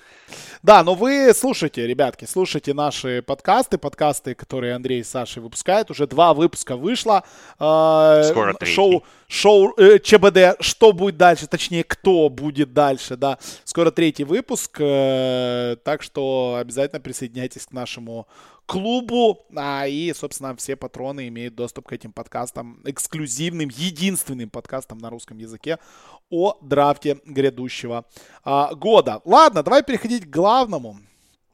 Да, но вы слушайте, ребятки, слушайте наши подкасты, подкасты, которые Андрей и Саша выпускают. Уже два выпуска вышло. Э, Скоро третий. Шоу, шоу э, ЧБД «Что будет дальше?» Точнее, кто будет дальше, да. Скоро третий выпуск, э, так что обязательно присоединяйтесь к нашему клубу. А, и, собственно, все патроны имеют доступ к этим подкастам, эксклюзивным, единственным подкастам на русском языке о драфте грядущего а, года. Ладно, давай переходить к главному.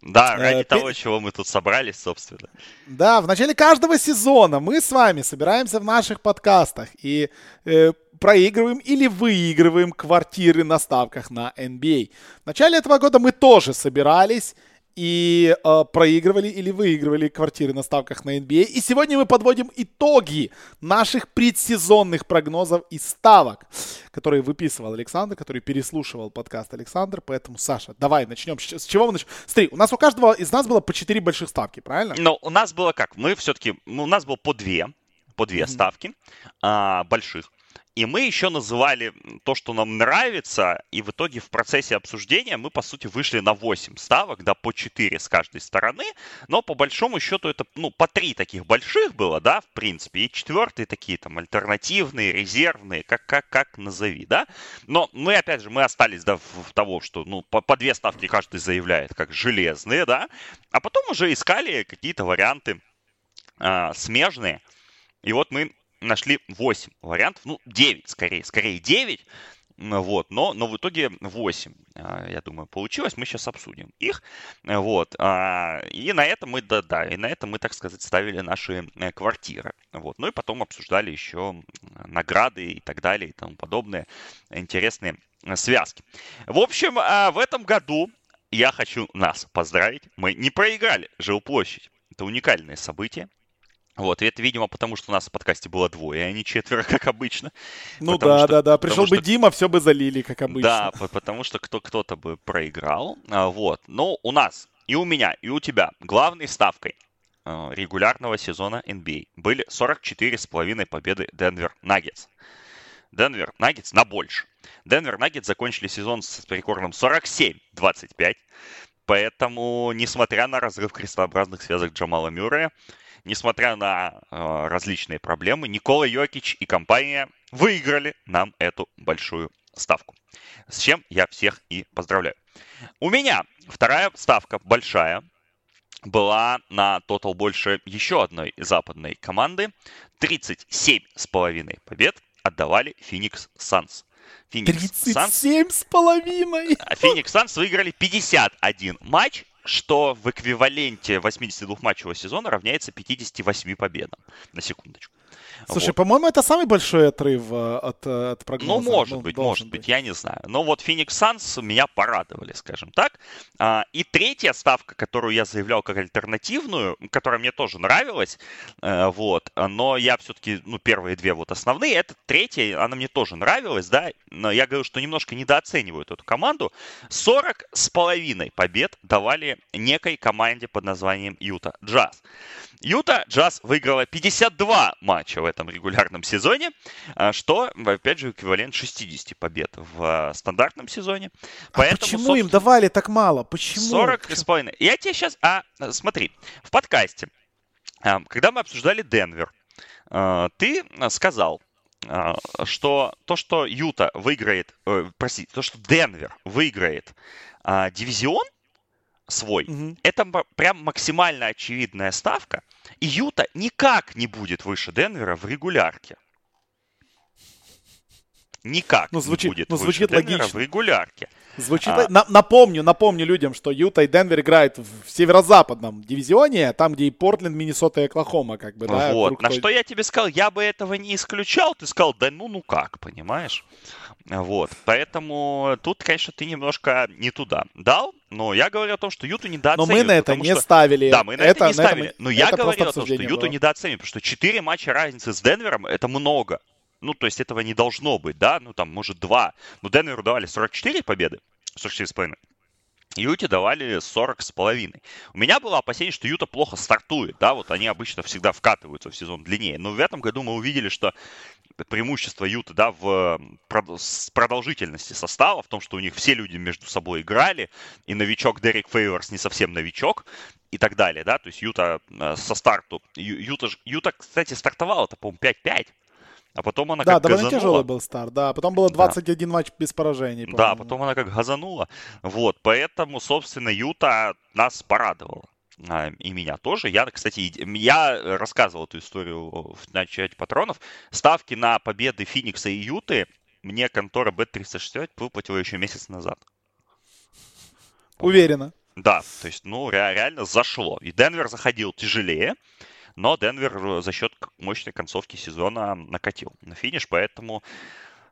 Да, э, ради э, того, чего мы тут собрались, собственно. Да, в начале каждого сезона мы с вами собираемся в наших подкастах и э, проигрываем или выигрываем квартиры на ставках на NBA. В начале этого года мы тоже собирались и э, проигрывали или выигрывали квартиры на ставках на NBA. И сегодня мы подводим итоги наших предсезонных прогнозов и ставок, которые выписывал Александр, который переслушивал подкаст Александр. Поэтому, Саша, давай начнем. С чего мы начнем? Смотри, у нас у каждого из нас было по 4 больших ставки, правильно? Ну, у нас было как? Мы все-таки, у нас было по две, по две mm-hmm. ставки а, больших. И мы еще называли то, что нам нравится, и в итоге в процессе обсуждения мы, по сути, вышли на 8 ставок, да, по 4 с каждой стороны, но по большому счету это, ну, по 3 таких больших было, да, в принципе, и четвертые такие там альтернативные, резервные, как, как, как назови, да. Но мы, опять же, мы остались, да, в того, что, ну, по, по две ставки каждый заявляет, как железные, да, а потом уже искали какие-то варианты а, смежные, и вот мы нашли 8 вариантов, ну, 9 скорее, скорее 9, вот, но, но в итоге 8, а, я думаю, получилось. Мы сейчас обсудим их. Вот. А, и на этом мы, да, да, и на этом мы, так сказать, ставили наши э, квартиры. Вот. Ну и потом обсуждали еще награды и так далее и тому подобное. Интересные э, связки. В общем, а, в этом году я хочу нас поздравить. Мы не проиграли жилплощадь. Это уникальное событие. Вот, и это, видимо, потому что у нас в подкасте было двое, а не четверо, (laughs) как обычно. Ну потому да, что, да, да. Пришел бы что... Дима, все бы залили, как обычно. Да, потому что кто, кто-то бы проиграл. А, вот. Но у нас, и у меня, и у тебя главной ставкой а, регулярного сезона NBA были 44,5 победы Денвер Наггетс. Денвер Наггетс на больше. Денвер Наггетс закончили сезон с рекордом 47-25. Поэтому, несмотря на разрыв крестообразных связок Джамала Мюррея, несмотря на э, различные проблемы, Никола Йокич и компания выиграли нам эту большую ставку. С чем я всех и поздравляю. У меня вторая ставка большая была на тотал больше еще одной западной команды. 37,5 побед отдавали Phoenix Suns. Phoenix 37 с половиной! Phoenix Suns выиграли 51 матч что в эквиваленте 82-матчевого сезона равняется 58 победам. На секундочку. Слушай, вот. по-моему, это самый большой отрыв э, от, э, от прогноза. Ну, может ну, быть, может быть, быть, я не знаю. Но вот Phoenix Suns меня порадовали, скажем так. А, и третья ставка, которую я заявлял как альтернативную, которая мне тоже нравилась, э, вот, но я все-таки, ну, первые две вот основные, это третья, она мне тоже нравилась, да, но я говорю, что немножко недооценивают эту команду. 40 с половиной побед давали некой команде под названием Юта Джаз. Юта Джаз выиграла 52 матча в этом регулярном сезоне, а, что, опять же, эквивалент 60 побед в а, стандартном сезоне. А Поэтому, почему им давали так мало? Почему? 40 с половиной. Я тебе сейчас... А, смотри, в подкасте, когда мы обсуждали Денвер, ты сказал, что то, что Юта выиграет, э, простите, то, что Денвер выиграет дивизион, свой. Угу. Это прям максимально очевидная ставка. И Юта никак не будет выше Денвера в регулярке. Никак ну, звучит, не будет ну, звучит выше Денвера в регулярке. Звучит, а... на, напомню, напомню людям, что Юта и Денвер играют в северо-западном дивизионе, там, где и Портленд, Миннесота и Оклахома, как бы, да. Вот, на той... что я тебе сказал, я бы этого не исключал, ты сказал, да ну, ну как, понимаешь? Вот, поэтому тут, конечно, ты немножко не туда дал, но я говорю о том, что Юту недооценивают. Но мы на это не что... ставили. Да, мы на это, это не ставили. Но я говорю о том, что Юту недооценивают, потому что 4 матча разницы с Денвером это много. Ну, то есть этого не должно быть, да, ну там, может, 2. Но Денверу давали 44 победы, 44,5. Юте давали 40 с половиной. У меня было опасение, что Юта плохо стартует, да, вот они обычно всегда вкатываются в сезон длиннее. Но в этом году мы увидели, что преимущество Юта, да, в продолжительности состава, в том, что у них все люди между собой играли, и новичок Дерек Фейверс не совсем новичок, и так далее, да, то есть Юта э, со старту, Юта, Юта кстати, стартовала, это, по-моему, 5-5, а потом она да, как довольно газанула. тяжелый был старт, да. Потом было 21 да. матч без поражений. Да, потом она как газанула. Вот, поэтому, собственно, Юта нас порадовала. А, и меня тоже. Я, кстати, я рассказывал эту историю в начале патронов. Ставки на победы Феникса и Юты мне контора Bet365 выплатила еще месяц назад. Уверенно. Да, то есть, ну, реально зашло. И Денвер заходил тяжелее но Денвер э, за счет мощной концовки сезона накатил на финиш, поэтому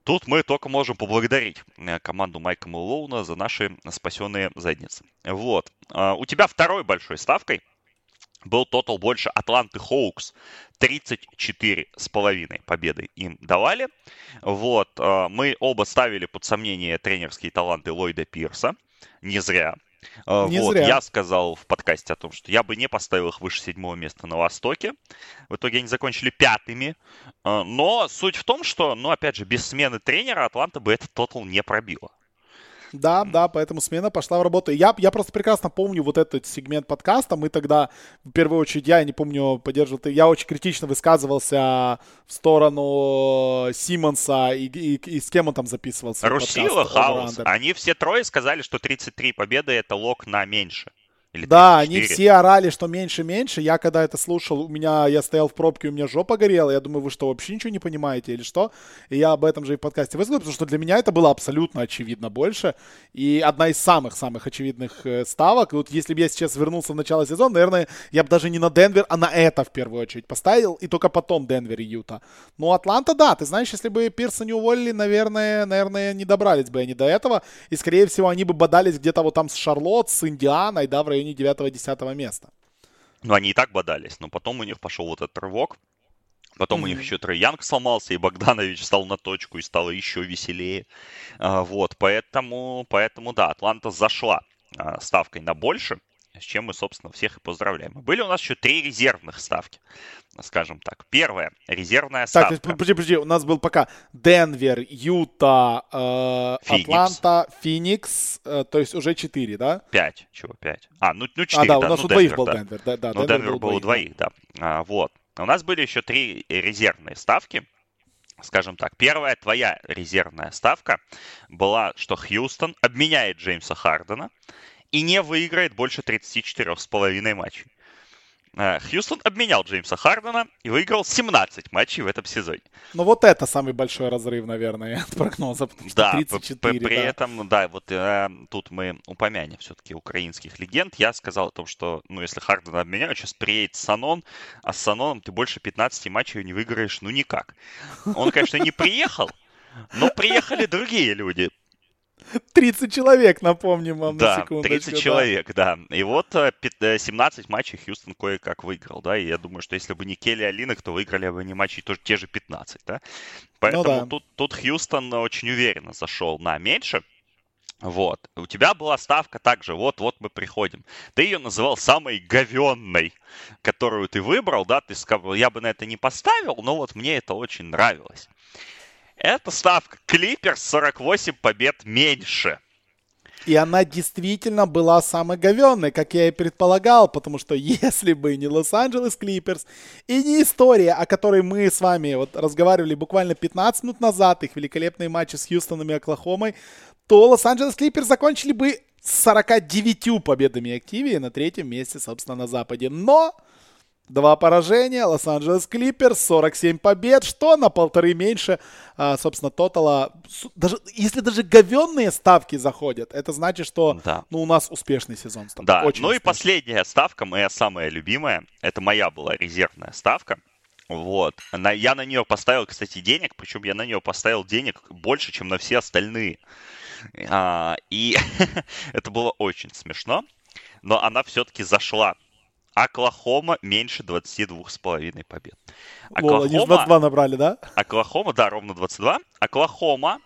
Тут мы только можем поблагодарить э, команду Майка Мэлоуна за наши спасенные задницы. Вот. А, у тебя второй большой ставкой был тотал больше Атланты Хоукс. 34 с половиной победы им давали. Вот. А, мы оба ставили под сомнение тренерские таланты Ллойда Пирса. Не зря. Не вот, зря. Я сказал в подкасте о том, что я бы не поставил их выше седьмого места на Востоке. В итоге они закончили пятыми. Но суть в том, что, ну, опять же, без смены тренера Атланта бы этот тотал не пробила. Да, да, поэтому смена пошла в работу. Я, я просто прекрасно помню вот этот сегмент подкаста. Мы тогда, в первую очередь, я не помню, поддерживал ты, я очень критично высказывался в сторону Симмонса и, и, и с кем он там записывался. Русила, Хаус. Они все трое сказали, что 33 победы это лог на меньше. Или да, они все орали, что меньше-меньше. Я когда это слушал, у меня, я стоял в пробке, у меня жопа горела. Я думаю, вы что, вообще ничего не понимаете или что? И я об этом же и в подкасте высказал, потому что для меня это было абсолютно очевидно больше. И одна из самых-самых очевидных э, ставок. Вот если бы я сейчас вернулся в начало сезона, наверное, я бы даже не на Денвер, а на это в первую очередь поставил. И только потом Денвер и Юта. Ну, Атланта, да, ты знаешь, если бы Пирса не уволили, наверное, наверное, не добрались бы они до этого. И, скорее всего, они бы бодались где-то вот там с Шарлотт, с Индианой, да, в районе 9-10 места. Ну, они и так бодались, но потом у них пошел вот этот рывок. Потом mm-hmm. у них еще Трей Янг сломался, и Богданович стал на точку, и стало еще веселее. А, вот, поэтому, поэтому, да, Атланта зашла а, ставкой на больше с чем мы, собственно, всех и поздравляем. Были у нас еще три резервных ставки, скажем так. Первая резервная ставка. Так, подожди, подожди, у нас был пока Денвер, Юта, э, Атланта, Феникс, э, то есть уже четыре, да? Пять, чего, пять? А, ну, ну четыре, а, да, да, у нас ну, у двоих был да. Денвер, да, да. Ну, Денвер, Денвер был, был у двоих, да. да. А, вот. У нас были еще три резервные ставки скажем так, первая твоя резервная ставка была, что Хьюстон обменяет Джеймса Хардена и не выиграет больше 34,5 матчей. Э, Хьюстон обменял Джеймса Хардена и выиграл 17 матчей в этом сезоне. Ну вот это самый большой разрыв, наверное, (laughs) от прогноза. Да, 34, при да. этом, да, вот э, тут мы упомянем все-таки украинских легенд. Я сказал о том, что, ну, если Хардена обменяют, сейчас приедет Санон, а с Саноном ты больше 15 матчей не выиграешь, ну, никак. Он, конечно, не приехал, но приехали другие люди. (laughs) 30 человек, напомним вам да, на секундочку. 30 да. человек, да. И вот 17 э, матчей Хьюстон кое-как выиграл, да, и я думаю, что если бы не Келли Алинок, то выиграли бы не матчи тоже те же 15, да. Поэтому ну, да. Тут, тут Хьюстон очень уверенно зашел на меньше, вот. У тебя была ставка также, вот-вот мы приходим. Ты ее называл самой говенной, которую ты выбрал, да, ты сказал, я бы на это не поставил, но вот мне это очень нравилось. Это ставка Клиперс 48 побед меньше. И она действительно была самой говенной, как я и предполагал, потому что (laughs) если бы не Лос-Анджелес Клиперс и не история, о которой мы с вами вот разговаривали буквально 15 минут назад, их великолепные матчи с Хьюстоном и Оклахомой, то Лос-Анджелес Клиперс закончили бы с 49 победами активе на третьем месте, собственно, на Западе. Но Два поражения, Лос-Анджелес Клиперс, 47 побед, что на полторы меньше, а, собственно, тотала. Даже, если даже говенные ставки заходят, это значит, что да. ну, у нас успешный сезон. Стал. Да, Очень ну успешный. и последняя ставка, моя самая любимая, это моя была резервная ставка. Вот. На, я на нее поставил, кстати, денег, причем я на нее поставил денег больше, чем на все остальные. А, и (laughs) это было очень смешно, но она все-таки зашла Оклахома меньше 22,5 побед. Оклахома, они 22 набрали, да? Оклахома, да, ровно 22. Оклахома,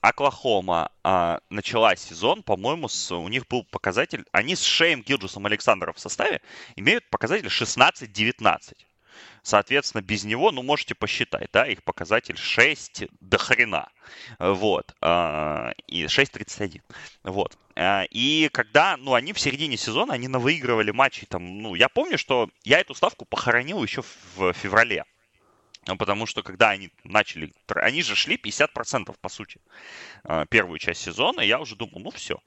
Оклахома а, начала сезон, по-моему, с, у них был показатель, они с Шеем Гилджусом Александром в составе имеют показатель 16-19. Соответственно, без него, ну, можете посчитать, да, их показатель 6 до хрена. Вот. А, и 6.31. Вот. А, и когда, ну, они в середине сезона, они навыигрывали матчи, там, ну, я помню, что я эту ставку похоронил еще в феврале. Ну, потому что когда они начали, они же шли 50% по сути а, первую часть сезона, я уже думал, ну все.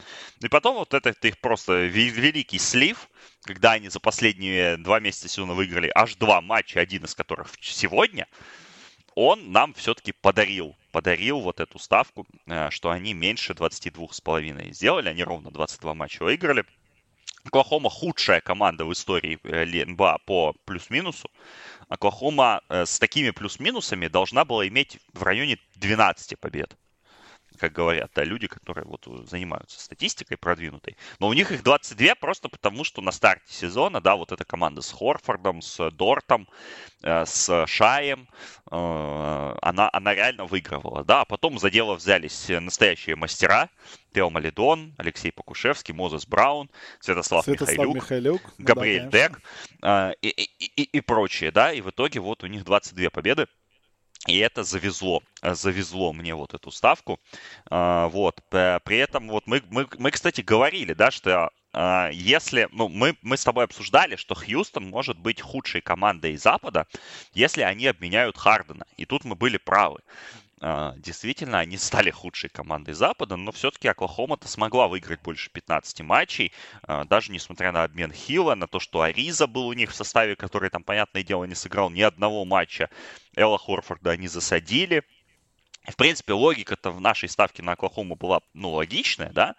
И потом вот этот их просто великий слив, когда они за последние два месяца сезона выиграли аж два матча, один из которых сегодня, он нам все-таки подарил, подарил вот эту ставку, э, что они меньше 22,5 сделали, они ровно 22 матча выиграли. Оклахома худшая команда в истории э, НБА по плюс-минусу. Оклахома э, с такими плюс-минусами должна была иметь в районе 12 побед. Как говорят, да, люди, которые вот занимаются статистикой продвинутой. Но у них их 22 просто потому, что на старте сезона, да, вот эта команда с Хорфордом, с Дортом, э, с Шаем, э, она, она реально выигрывала, да. А потом за дело взялись настоящие мастера. Тео Малидон, Алексей Покушевский, Мозес Браун, Святослав, Святослав Михайлюк, Михайлюк. Ну Габриэль да, Дек э, и, и, и, и прочие, да. И в итоге вот у них 22 победы. И это завезло, э, завезло мне вот эту ставку. А, вот, при этом вот мы, мы, мы кстати, говорили, да, что а, если, ну, мы, мы с тобой обсуждали, что Хьюстон может быть худшей командой Запада, если они обменяют Хардена. И тут мы были правы. А, действительно, они стали худшей командой Запада, но все-таки Оклахома-то смогла выиграть больше 15 матчей, а, даже несмотря на обмен Хилла, на то, что Ариза был у них в составе, который там, понятное дело, не сыграл ни одного матча. Элла Хорфорда они засадили, в принципе, логика-то в нашей ставке на Оклахому была, ну, логичная, да,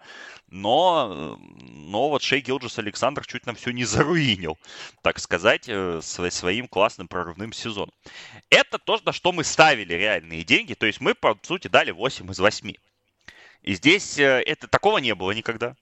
но, но вот Шей Гилджис Александр чуть нам все не заруинил, так сказать, э, своим классным прорывным сезоном. Это то, на что мы ставили реальные деньги, то есть мы, по сути, дали 8 из 8. И здесь э, это такого не было никогда.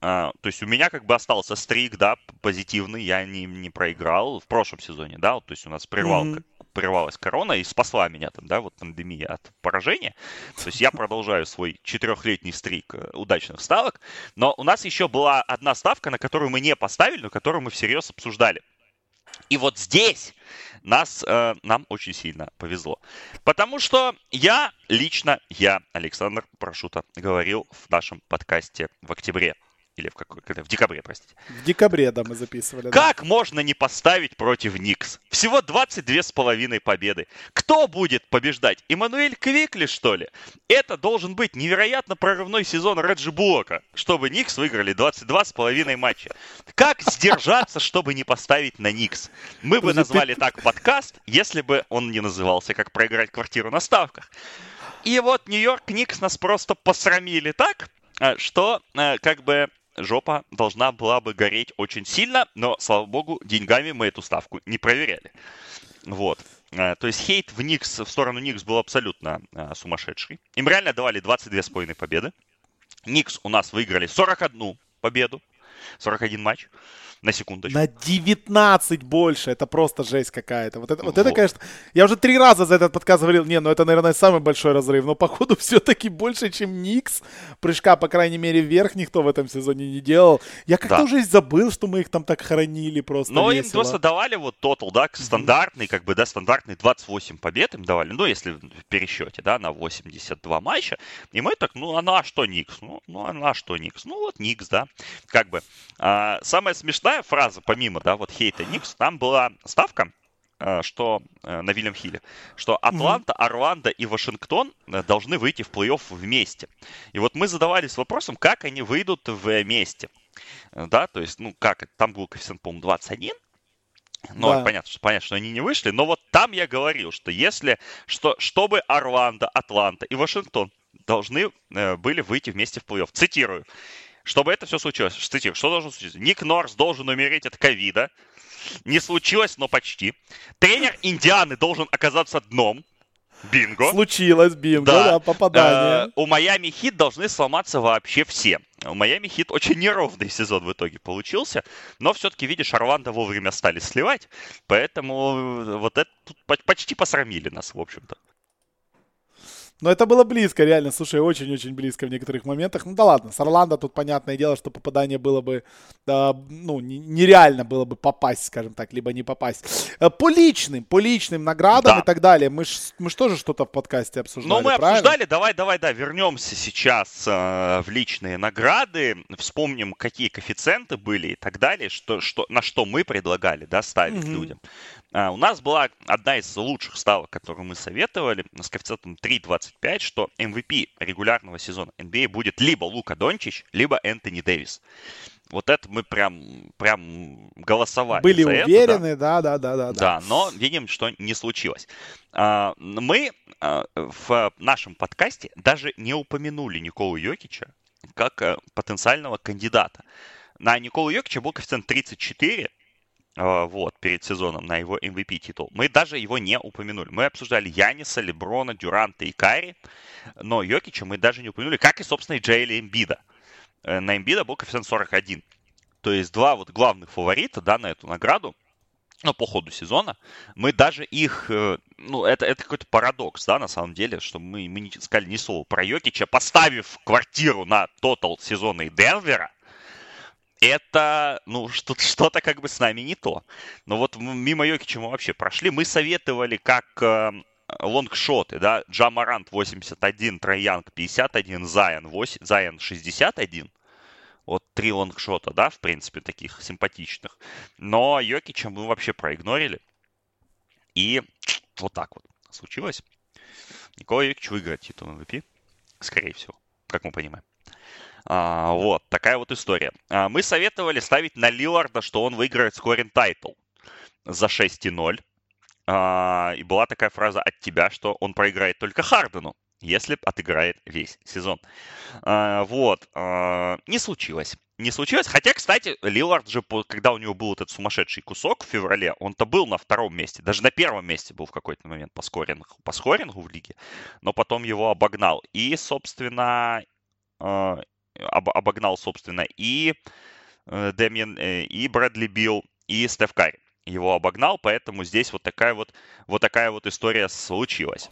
А, то есть у меня как бы остался стрик, да, позитивный, я не, не проиграл в прошлом сезоне, да, вот, то есть у нас прервал, mm-hmm прервалась корона и спасла меня там, да, вот пандемия от поражения. То есть я продолжаю свой четырехлетний стрик э, удачных ставок. Но у нас еще была одна ставка, на которую мы не поставили, но которую мы всерьез обсуждали. И вот здесь нас, э, нам очень сильно повезло. Потому что я, лично я, Александр Прошута, говорил в нашем подкасте в октябре или в, какой, в декабре, простите. В декабре, да, мы записывали. Как да. можно не поставить против Никс? Всего 22 с половиной победы. Кто будет побеждать? Эммануэль Квикли, что ли? Это должен быть невероятно прорывной сезон Реджи Блока, чтобы Никс выиграли 22 с половиной матча. Как сдержаться, чтобы не поставить на Никс? Мы бы назвали так подкаст, если бы он не назывался «Как проиграть квартиру на ставках». И вот Нью-Йорк Никс нас просто посрамили так, э, что э, как бы жопа должна была бы гореть очень сильно, но, слава богу, деньгами мы эту ставку не проверяли. Вот. Э, то есть хейт в Никс, в сторону Никс был абсолютно а, сумасшедший. Им реально давали 22,5 победы. Никс у нас выиграли 41 победу, 41 матч на секундочку. На 19 больше. Это просто жесть какая-то. Вот это, вот. вот это, конечно... Я уже три раза за этот подкаст говорил, не, ну это, наверное, самый большой разрыв. Но, походу, (laughs) все-таки больше, чем Никс. Прыжка, по крайней мере, вверх никто в этом сезоне не делал. Я как-то да. уже забыл, что мы их там так хоронили просто Но весело. им просто давали вот тотал, да, стандартный, как бы, да, стандартный 28 побед им давали. Ну, если в пересчете, да, на 82 матча. И мы так, ну, а на что Никс? Ну, ну а на что Никс? Ну, вот Никс, да. Как бы. А, самое смешное основная фраза, помимо, да, вот хейта Никс, там была ставка, э, что э, на Вильям Хилле, что Атланта, Орландо и Вашингтон э, должны выйти в плей-офф вместе. И вот мы задавались вопросом, как они выйдут вместе. Да, то есть, ну, как, там был коэффициент, по-моему, 21, ну, да. понятно, что, понятно, что они не вышли, но вот там я говорил, что если, что, чтобы Орландо, Атланта и Вашингтон должны э, были выйти вместе в плей-офф. Цитирую. Чтобы это все случилось, цитирую, что должно случиться? Ник Норс должен умереть от ковида. Не случилось, но почти. Тренер Индианы должен оказаться дном. Бинго. Случилось, бинго, да, да попадание. Э, у Майами Хит должны сломаться вообще все. У Майами Хит очень неровный сезон в итоге получился, но все-таки, видишь, Орландо вовремя стали сливать, поэтому вот это почти посрамили нас, в общем-то. Но это было близко, реально, слушай, очень-очень близко в некоторых моментах. Ну да ладно, с Орландо тут понятное дело, что попадание было бы, э, ну, нереально было бы попасть, скажем так, либо не попасть. Э, по личным, по личным наградам да. и так далее. Мы ж, мы ж тоже что-то в подкасте обсуждали, Ну, мы правильно? обсуждали, давай, давай, да, вернемся сейчас э, в личные награды, вспомним, какие коэффициенты были и так далее, что, что, на что мы предлагали, да, ставить mm-hmm. людям. А, у нас была одна из лучших ставок, которую мы советовали, с коэффициентом 3.25, что MVP регулярного сезона NBA будет либо Лука Дончич, либо Энтони Дэвис. Вот это мы прям, прям голосовали. Были уверены, да. да, да, да, да. Да, но видим, что не случилось. А, мы а, в нашем подкасте даже не упомянули Николу Йокича как э, потенциального кандидата. На Николу Йокича был коэффициент 34, вот, перед сезоном на его MVP титул. Мы даже его не упомянули. Мы обсуждали Яниса, Леброна, Дюранта и Кари, но Йокича мы даже не упомянули, как и, собственно, и Джейли Эмбида. На Эмбида был коэффициент 41. То есть два вот главных фаворита, да, на эту награду, ну, по ходу сезона, мы даже их, э, ну, это, это какой-то парадокс, да, на самом деле, что мы, мы не сказали ни слова про Йокича, поставив квартиру на тотал сезона и Денвера, это, ну, (laughs) что-то, как бы с нами не то. Но вот мимо Йокича мы вообще прошли. Мы советовали как э, лонгшоты, да, Джамарант 81, Троянг 51, Зайон, 8, Зайон 61. Вот три лонгшота, да, в принципе, таких симпатичных. Но Йокича мы вообще проигнорили. И вот так вот случилось. Николай Йокич выиграет титул MVP, скорее всего, как мы понимаем. А, вот, такая вот история. А, мы советовали ставить на Лиларда, что он выиграет scoring title за 6,0. А, и была такая фраза от тебя, что он проиграет только Хардену если отыграет весь сезон. А, вот. А, не случилось. Не случилось. Хотя, кстати, Лилард же, когда у него был этот сумасшедший кусок в феврале, он-то был на втором месте. Даже на первом месте был в какой-то момент по скорингу, по скорингу в лиге. Но потом его обогнал. И, собственно, а, обогнал, собственно, и э, Дэмиен, э, и Брэдли Билл, и Стеф Карри его обогнал, поэтому здесь вот такая вот, вот такая вот история случилась.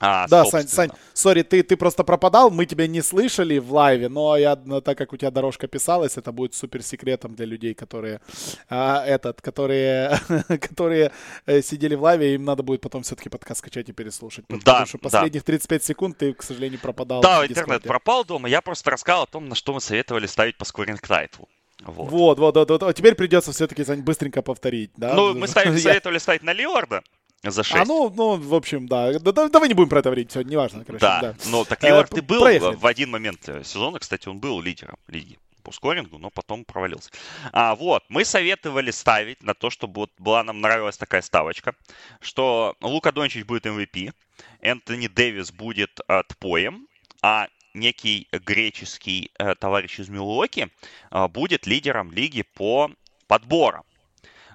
А, да, Сань, Сань, сори, ты, ты просто пропадал, мы тебя не слышали в лайве, но я, так как у тебя дорожка писалась, это будет супер секретом для людей, которые, а, этот, которые, (laughs) которые э, сидели в лайве, им надо будет потом все-таки подкаст скачать и переслушать. Потому да, что последних да. 35 секунд ты, к сожалению, пропадал. Да, интернет пропал дома, я просто рассказал о том, на что мы советовали ставить по скоринг тайтлу. Вот. Вот, вот, вот, вот. Теперь придется все-таки быстренько повторить, да? Ну, (laughs) мы ставили, советовали ставить на Лиларда, за 6. А, ну, ну, в общем, да. да. Давай не будем про это говорить сегодня, неважно, короче. Да, да. но так Лилард э, и был проехали. в один момент э, сезона, кстати, он был лидером лиги по скорингу, но потом провалился. А, вот, мы советовали ставить на то, чтобы вот была нам нравилась такая ставочка, что Лука Дончич будет MVP, Энтони Дэвис будет э, тпоем, а некий греческий э, товарищ из Милуоки э, будет лидером лиги по подборам.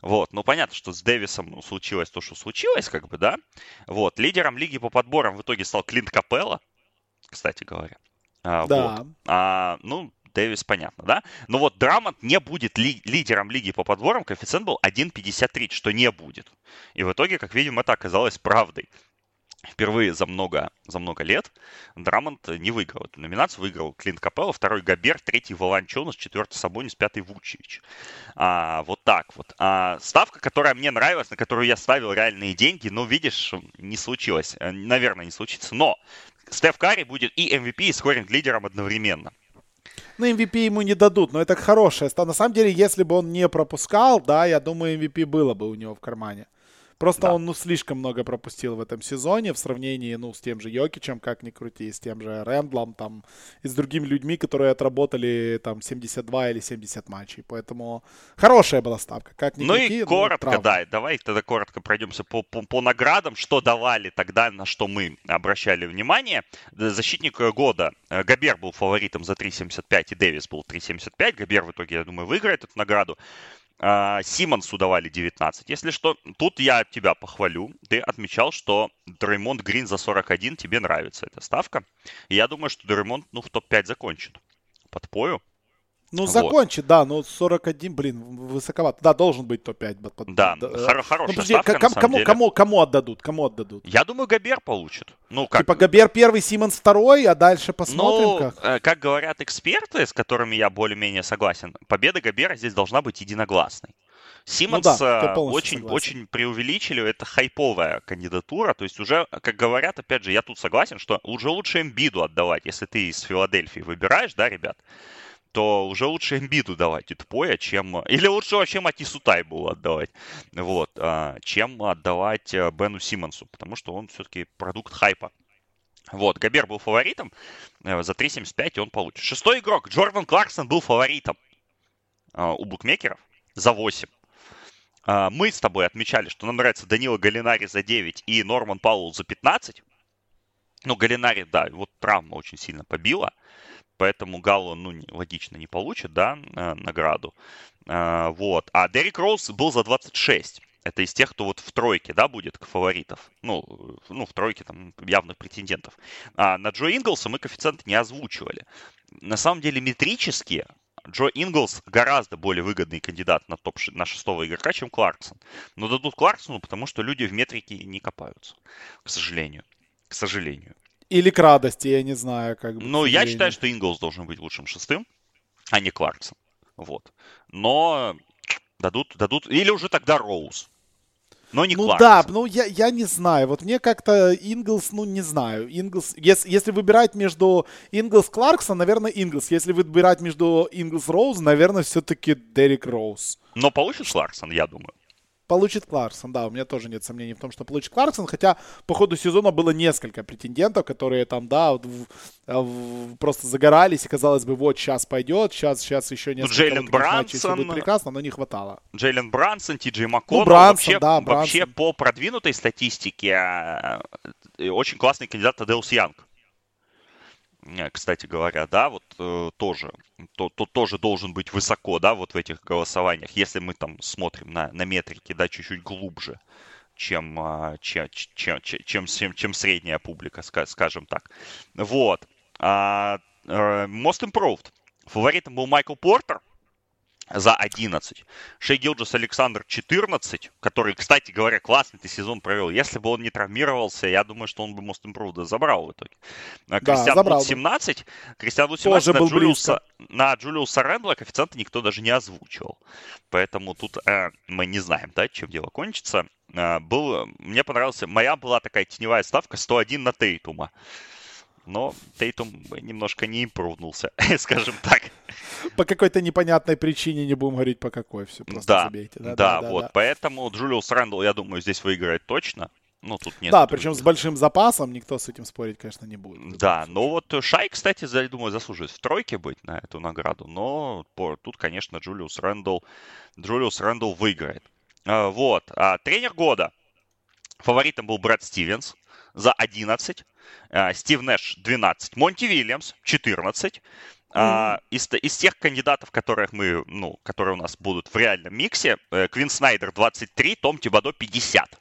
Вот, ну понятно, что с Дэвисом ну, случилось то, что случилось, как бы, да. Вот, лидером лиги по подборам в итоге стал Клинт Капелла, кстати говоря. А, да. Вот. А, ну, Дэвис, понятно, да? Но вот Драмонт не будет ли, лидером лиги по подборам, коэффициент был 1.53, что не будет. И в итоге, как видим, это оказалось правдой впервые за много, за много лет Драмонт не выиграл эту номинацию. Выиграл Клинт Капелло, второй Габер, третий Волончонос, четвертый Сабонис, пятый Вучевич. А, вот так вот. А, ставка, которая мне нравилась, на которую я ставил реальные деньги, но, видишь, не случилось. Э, наверное, не случится. Но Стеф Карри будет и MVP, и скоринг-лидером одновременно. Ну, MVP ему не дадут, но это хорошее. На самом деле, если бы он не пропускал, да, я думаю, MVP было бы у него в кармане. Просто да. он, ну, слишком много пропустил в этом сезоне в сравнении, ну, с тем же Йокичем, как ни крути, с тем же Рэндлом, там, и с другими людьми, которые отработали, там, 72 или 70 матчей. Поэтому хорошая была ставка, как ни ну крути. И ну, коротко, ну, да, давай тогда коротко пройдемся по, по, по наградам, что давали тогда, на что мы обращали внимание. Защитник года э, Габер был фаворитом за 3.75, и Дэвис был 3.75. Габер в итоге, я думаю, выиграет эту награду. А, Симонсу давали 19. Если что, тут я тебя похвалю. Ты отмечал, что Дреймонд Грин за 41 тебе нравится эта ставка. И я думаю, что Дреймонд ну, в топ-5 закончит. Под пою. Ну, вот. закончит, да, но 41, блин, высоковато. Да, должен быть топ-5. Да, да, хор- хорошая ну, подожди, ставка, кому, кому, кому, кому отдадут? Кому отдадут? Я думаю, Габер получит. Ну, как... Типа Габер первый, Симонс второй, а дальше посмотрим ну, как. Э, как говорят эксперты, с которыми я более-менее согласен, победа Габера здесь должна быть единогласной. Симмонс ну да, очень, очень преувеличили, это хайповая кандидатура, то есть уже, как говорят, опять же, я тут согласен, что уже лучше Эмбиду отдавать, если ты из Филадельфии выбираешь, да, ребят, то уже лучше Эмбиду давать Итпоя, чем... Или лучше вообще Матису Тайбу отдавать, вот, а, чем отдавать э, Бену Симмонсу, потому что он все-таки продукт хайпа. Вот, Габер был фаворитом э, за 3.75, и он получит. Шестой игрок, Джордан Кларксон был фаворитом а, у букмекеров за 8. А, мы с тобой отмечали, что нам нравится Данила Галинари за 9 и Норман Паул за 15. Ну, Галинари, да, вот травма очень сильно побила. Поэтому Галло, ну, логично не получит, да, награду. Вот. А Дерек Роуз был за 26. Это из тех, кто вот в тройке, да, будет к фаворитов. Ну, ну в тройке там явных претендентов. А на Джо Инглса мы коэффициент не озвучивали. На самом деле метрически Джо Инглс гораздо более выгодный кандидат на топ на шестого игрока, чем Кларксон. Но дадут Кларксону, потому что люди в метрике не копаются, к сожалению. К сожалению. Или к радости, я не знаю, как бы. Ну, я считаю, что Инглс должен быть лучшим шестым, а не Кларксон. Вот. Но дадут, дадут, или уже тогда Роуз. Но не ну Кларксон. да, ну я, я не знаю. Вот мне как-то Инглс, ну не знаю. Инглс, если, если выбирать между Инглс Кларксон, наверное, Инглс. Если выбирать между Инглс Роуз, наверное, все-таки Дерек Роуз. Но получит Кларксон, я думаю. Получит Кларксон, да, у меня тоже нет сомнений в том, что получит Кларксон, хотя по ходу сезона было несколько претендентов, которые там, да, в, в, просто загорались, и казалось бы, вот сейчас пойдет, сейчас, сейчас еще несколько Джейлен вот Брансон, будет прекрасно, но не хватало. Джейлен Брансон, Ти Джей Макконнелл, ну, Брансон, вообще, да, Брансон. вообще по продвинутой статистике э, очень классный кандидат Тадеус Янг. Э, кстати говоря, да, вот э, тоже, то, то тоже должен быть высоко, да, вот в этих голосованиях, если мы там смотрим на, на метрики, да, чуть-чуть глубже, чем, чем, чем, чем, чем, чем средняя публика, скажем так. Вот. А, Most Improved. Фаворитом был Майкл Портер, за 11. Шей Гилджес Александр 14, который, кстати говоря, классный ты сезон провел. Если бы он не травмировался, я думаю, что он бы Most Improved забрал в итоге. А да, Кристиан Вуд 17. Кристиан Вуд 17 на Джулиуса, на Джулиуса Рэндла коэффициенты никто даже не озвучивал. Поэтому тут э, мы не знаем, да, чем дело кончится. Э, был, мне понравился, моя была такая теневая ставка 101 на Тейтума но Тейтум немножко не импровнулся, (laughs) скажем так. По какой-то непонятной причине, не будем говорить по какой, все просто да, забейте. Да, да, да вот, да. поэтому Джулиус Рэндалл, я думаю, здесь выиграет точно. Ну, тут нет. Да, причем с большим запасом, никто с этим спорить, конечно, не будет. Да, но вот Шай, кстати, я думаю, заслуживает в тройке быть на эту награду, но тут, конечно, Джулиус Рэндалл, Джулиус Рэндалл выиграет. А, вот, а тренер года. Фаворитом был Брэд Стивенс за 11. А, Стив Нэш 12, Монти Вильямс 14. Mm-hmm. из, из тех кандидатов, которых мы, ну, которые у нас будут в реальном миксе, э, Квин Снайдер 23, Том Тибадо 50.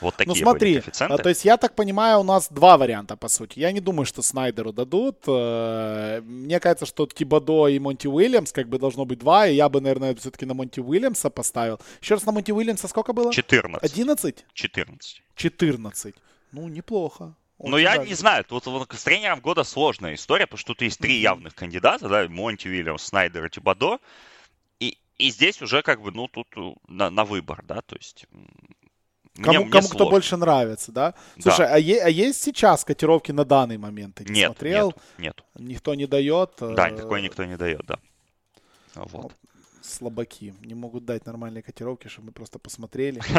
Вот такие ну смотри, были коэффициенты. А, то есть я так понимаю, у нас два варианта, по сути. Я не думаю, что Снайдеру дадут. Э, мне кажется, что Тибадо и Монти Уильямс как бы должно быть два, и я бы, наверное, все-таки на Монти Уильямса поставил. Еще раз на Монти Уильямса сколько было? 14. 11? 14. 14. Ну, неплохо. Ну, я не знаю, тут вот, с тренером года сложная история, потому что тут есть три явных кандидата, да, Монти Уильямс, Снайдер и Тибадо, и, и здесь уже как бы, ну, тут э, на, на выбор, да, то есть... Кому, мне кому кто больше нравится, да? Слушай, да. А, е, а есть сейчас котировки на данный момент? Ты не нет, смотрел? Нет, нет. Никто не дает? Да, э, такой никто не дает, да. Вот слабаки. Не могут дать нормальные котировки, чтобы мы просто посмотрели. (laughs)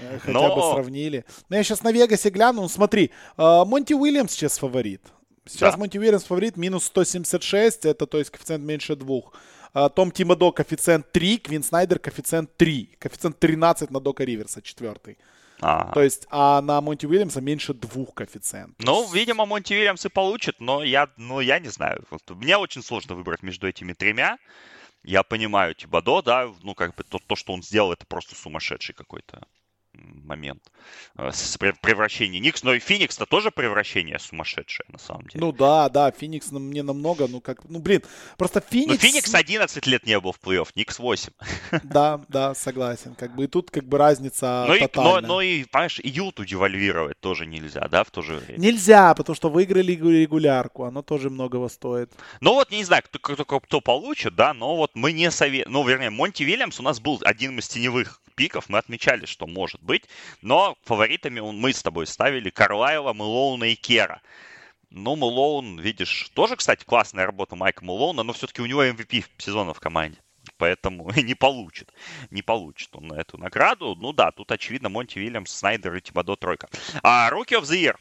Э, хотя бы сравнили. Но я сейчас на Вегасе гляну. Ну, смотри, э, Монти Уильямс сейчас фаворит. Сейчас да. Монти Уильямс фаворит минус 176. Это, то есть, коэффициент меньше двух. Э, Том Тимадо коэффициент 3, Квин Снайдер коэффициент 3. Коэффициент 13 на Дока Риверса, четвертый. А. То есть, а на Монти Уильямса меньше двух коэффициентов. Ну, видимо, Монти Уильямс и получит, но я, ну, я не знаю. Мне очень сложно выбрать между этими тремя. Я понимаю Тибадо, да, ну, как бы то, то, что он сделал, это просто сумасшедший какой-то момент э, с превращения Никс, но и Феникс-то тоже превращение сумасшедшее, на самом деле. Ну да, да, Феникс мне намного, ну как, ну блин, просто Феникс... Ну Феникс 11 лет не был в плей-офф, Никс 8. (laughs) Да, да, согласен, как бы и тут как бы разница но тотальная. И, но, но и, понимаешь, и Юту девальвировать тоже нельзя, да, в то же время. Нельзя, потому что выиграли регулярку, оно тоже многого стоит. Ну вот, не знаю, кто, кто, кто получит, да, но вот мы не советуем, ну, вернее, Монти Вильямс у нас был один из теневых пиков, мы отмечали, что может быть, но фаворитами мы с тобой ставили Карлайла, Мэлоуна и Кера. Ну, Мэлоун, видишь, тоже, кстати, классная работа Майка Мэлоуна, но все-таки у него MVP сезона в команде. Поэтому (laughs) не получит. Не получит он эту награду. Ну да, тут очевидно Монти Вильямс, Снайдер и Тибадо тройка. А Rookie of the Year.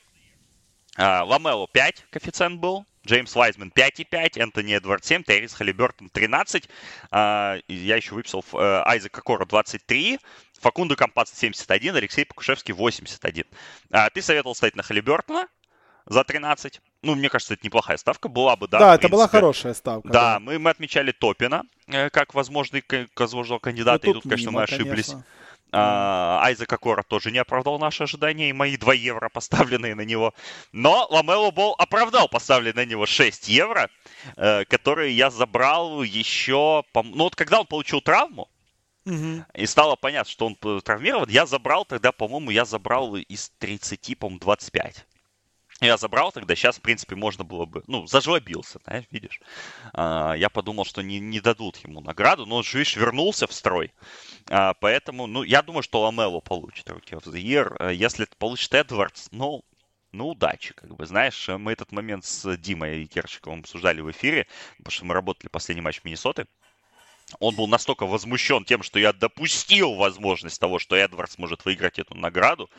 А, Ламело 5 коэффициент был. Джеймс Вайзман 5,5, Энтони Эдвард 7, Террис Халибертон 13. А, я еще выписал э, Айзек Кокора 23, Факунду Компац 71, Алексей Покушевский 81. А, ты советовал ставить на Халибертона, за 13. Ну, мне кажется, это неплохая ставка была бы, да. Да, это была хорошая ставка. Да, да. Мы, мы отмечали Топина э, как возможный, как возможного кандидата, ну, и тут, конечно, мимо, мы ошиблись. Конечно. А, Айзека Кора тоже не оправдал наши ожидания и мои 2 евро, поставленные на него. Но Ламело Бол оправдал поставленные на него 6 евро, э, которые я забрал еще... Ну вот когда он получил травму, И стало понятно, что он травмирован. Я забрал тогда, по-моему, я забрал из 30, по-моему, 25. Я забрал тогда, сейчас, в принципе, можно было бы, ну, зажлобился, знаешь, видишь. А, я подумал, что не, не дадут ему награду, но, видишь, вернулся в строй. А, поэтому, ну, я думаю, что Ламело получит Rookie of the Year. А, если это получит Эдвардс, ну, ну, удачи, как бы, знаешь, мы этот момент с Димой Керчиковым обсуждали в эфире, потому что мы работали последний матч Миннесоты. Он был настолько возмущен тем, что я допустил возможность того, что Эдвардс может выиграть эту награду,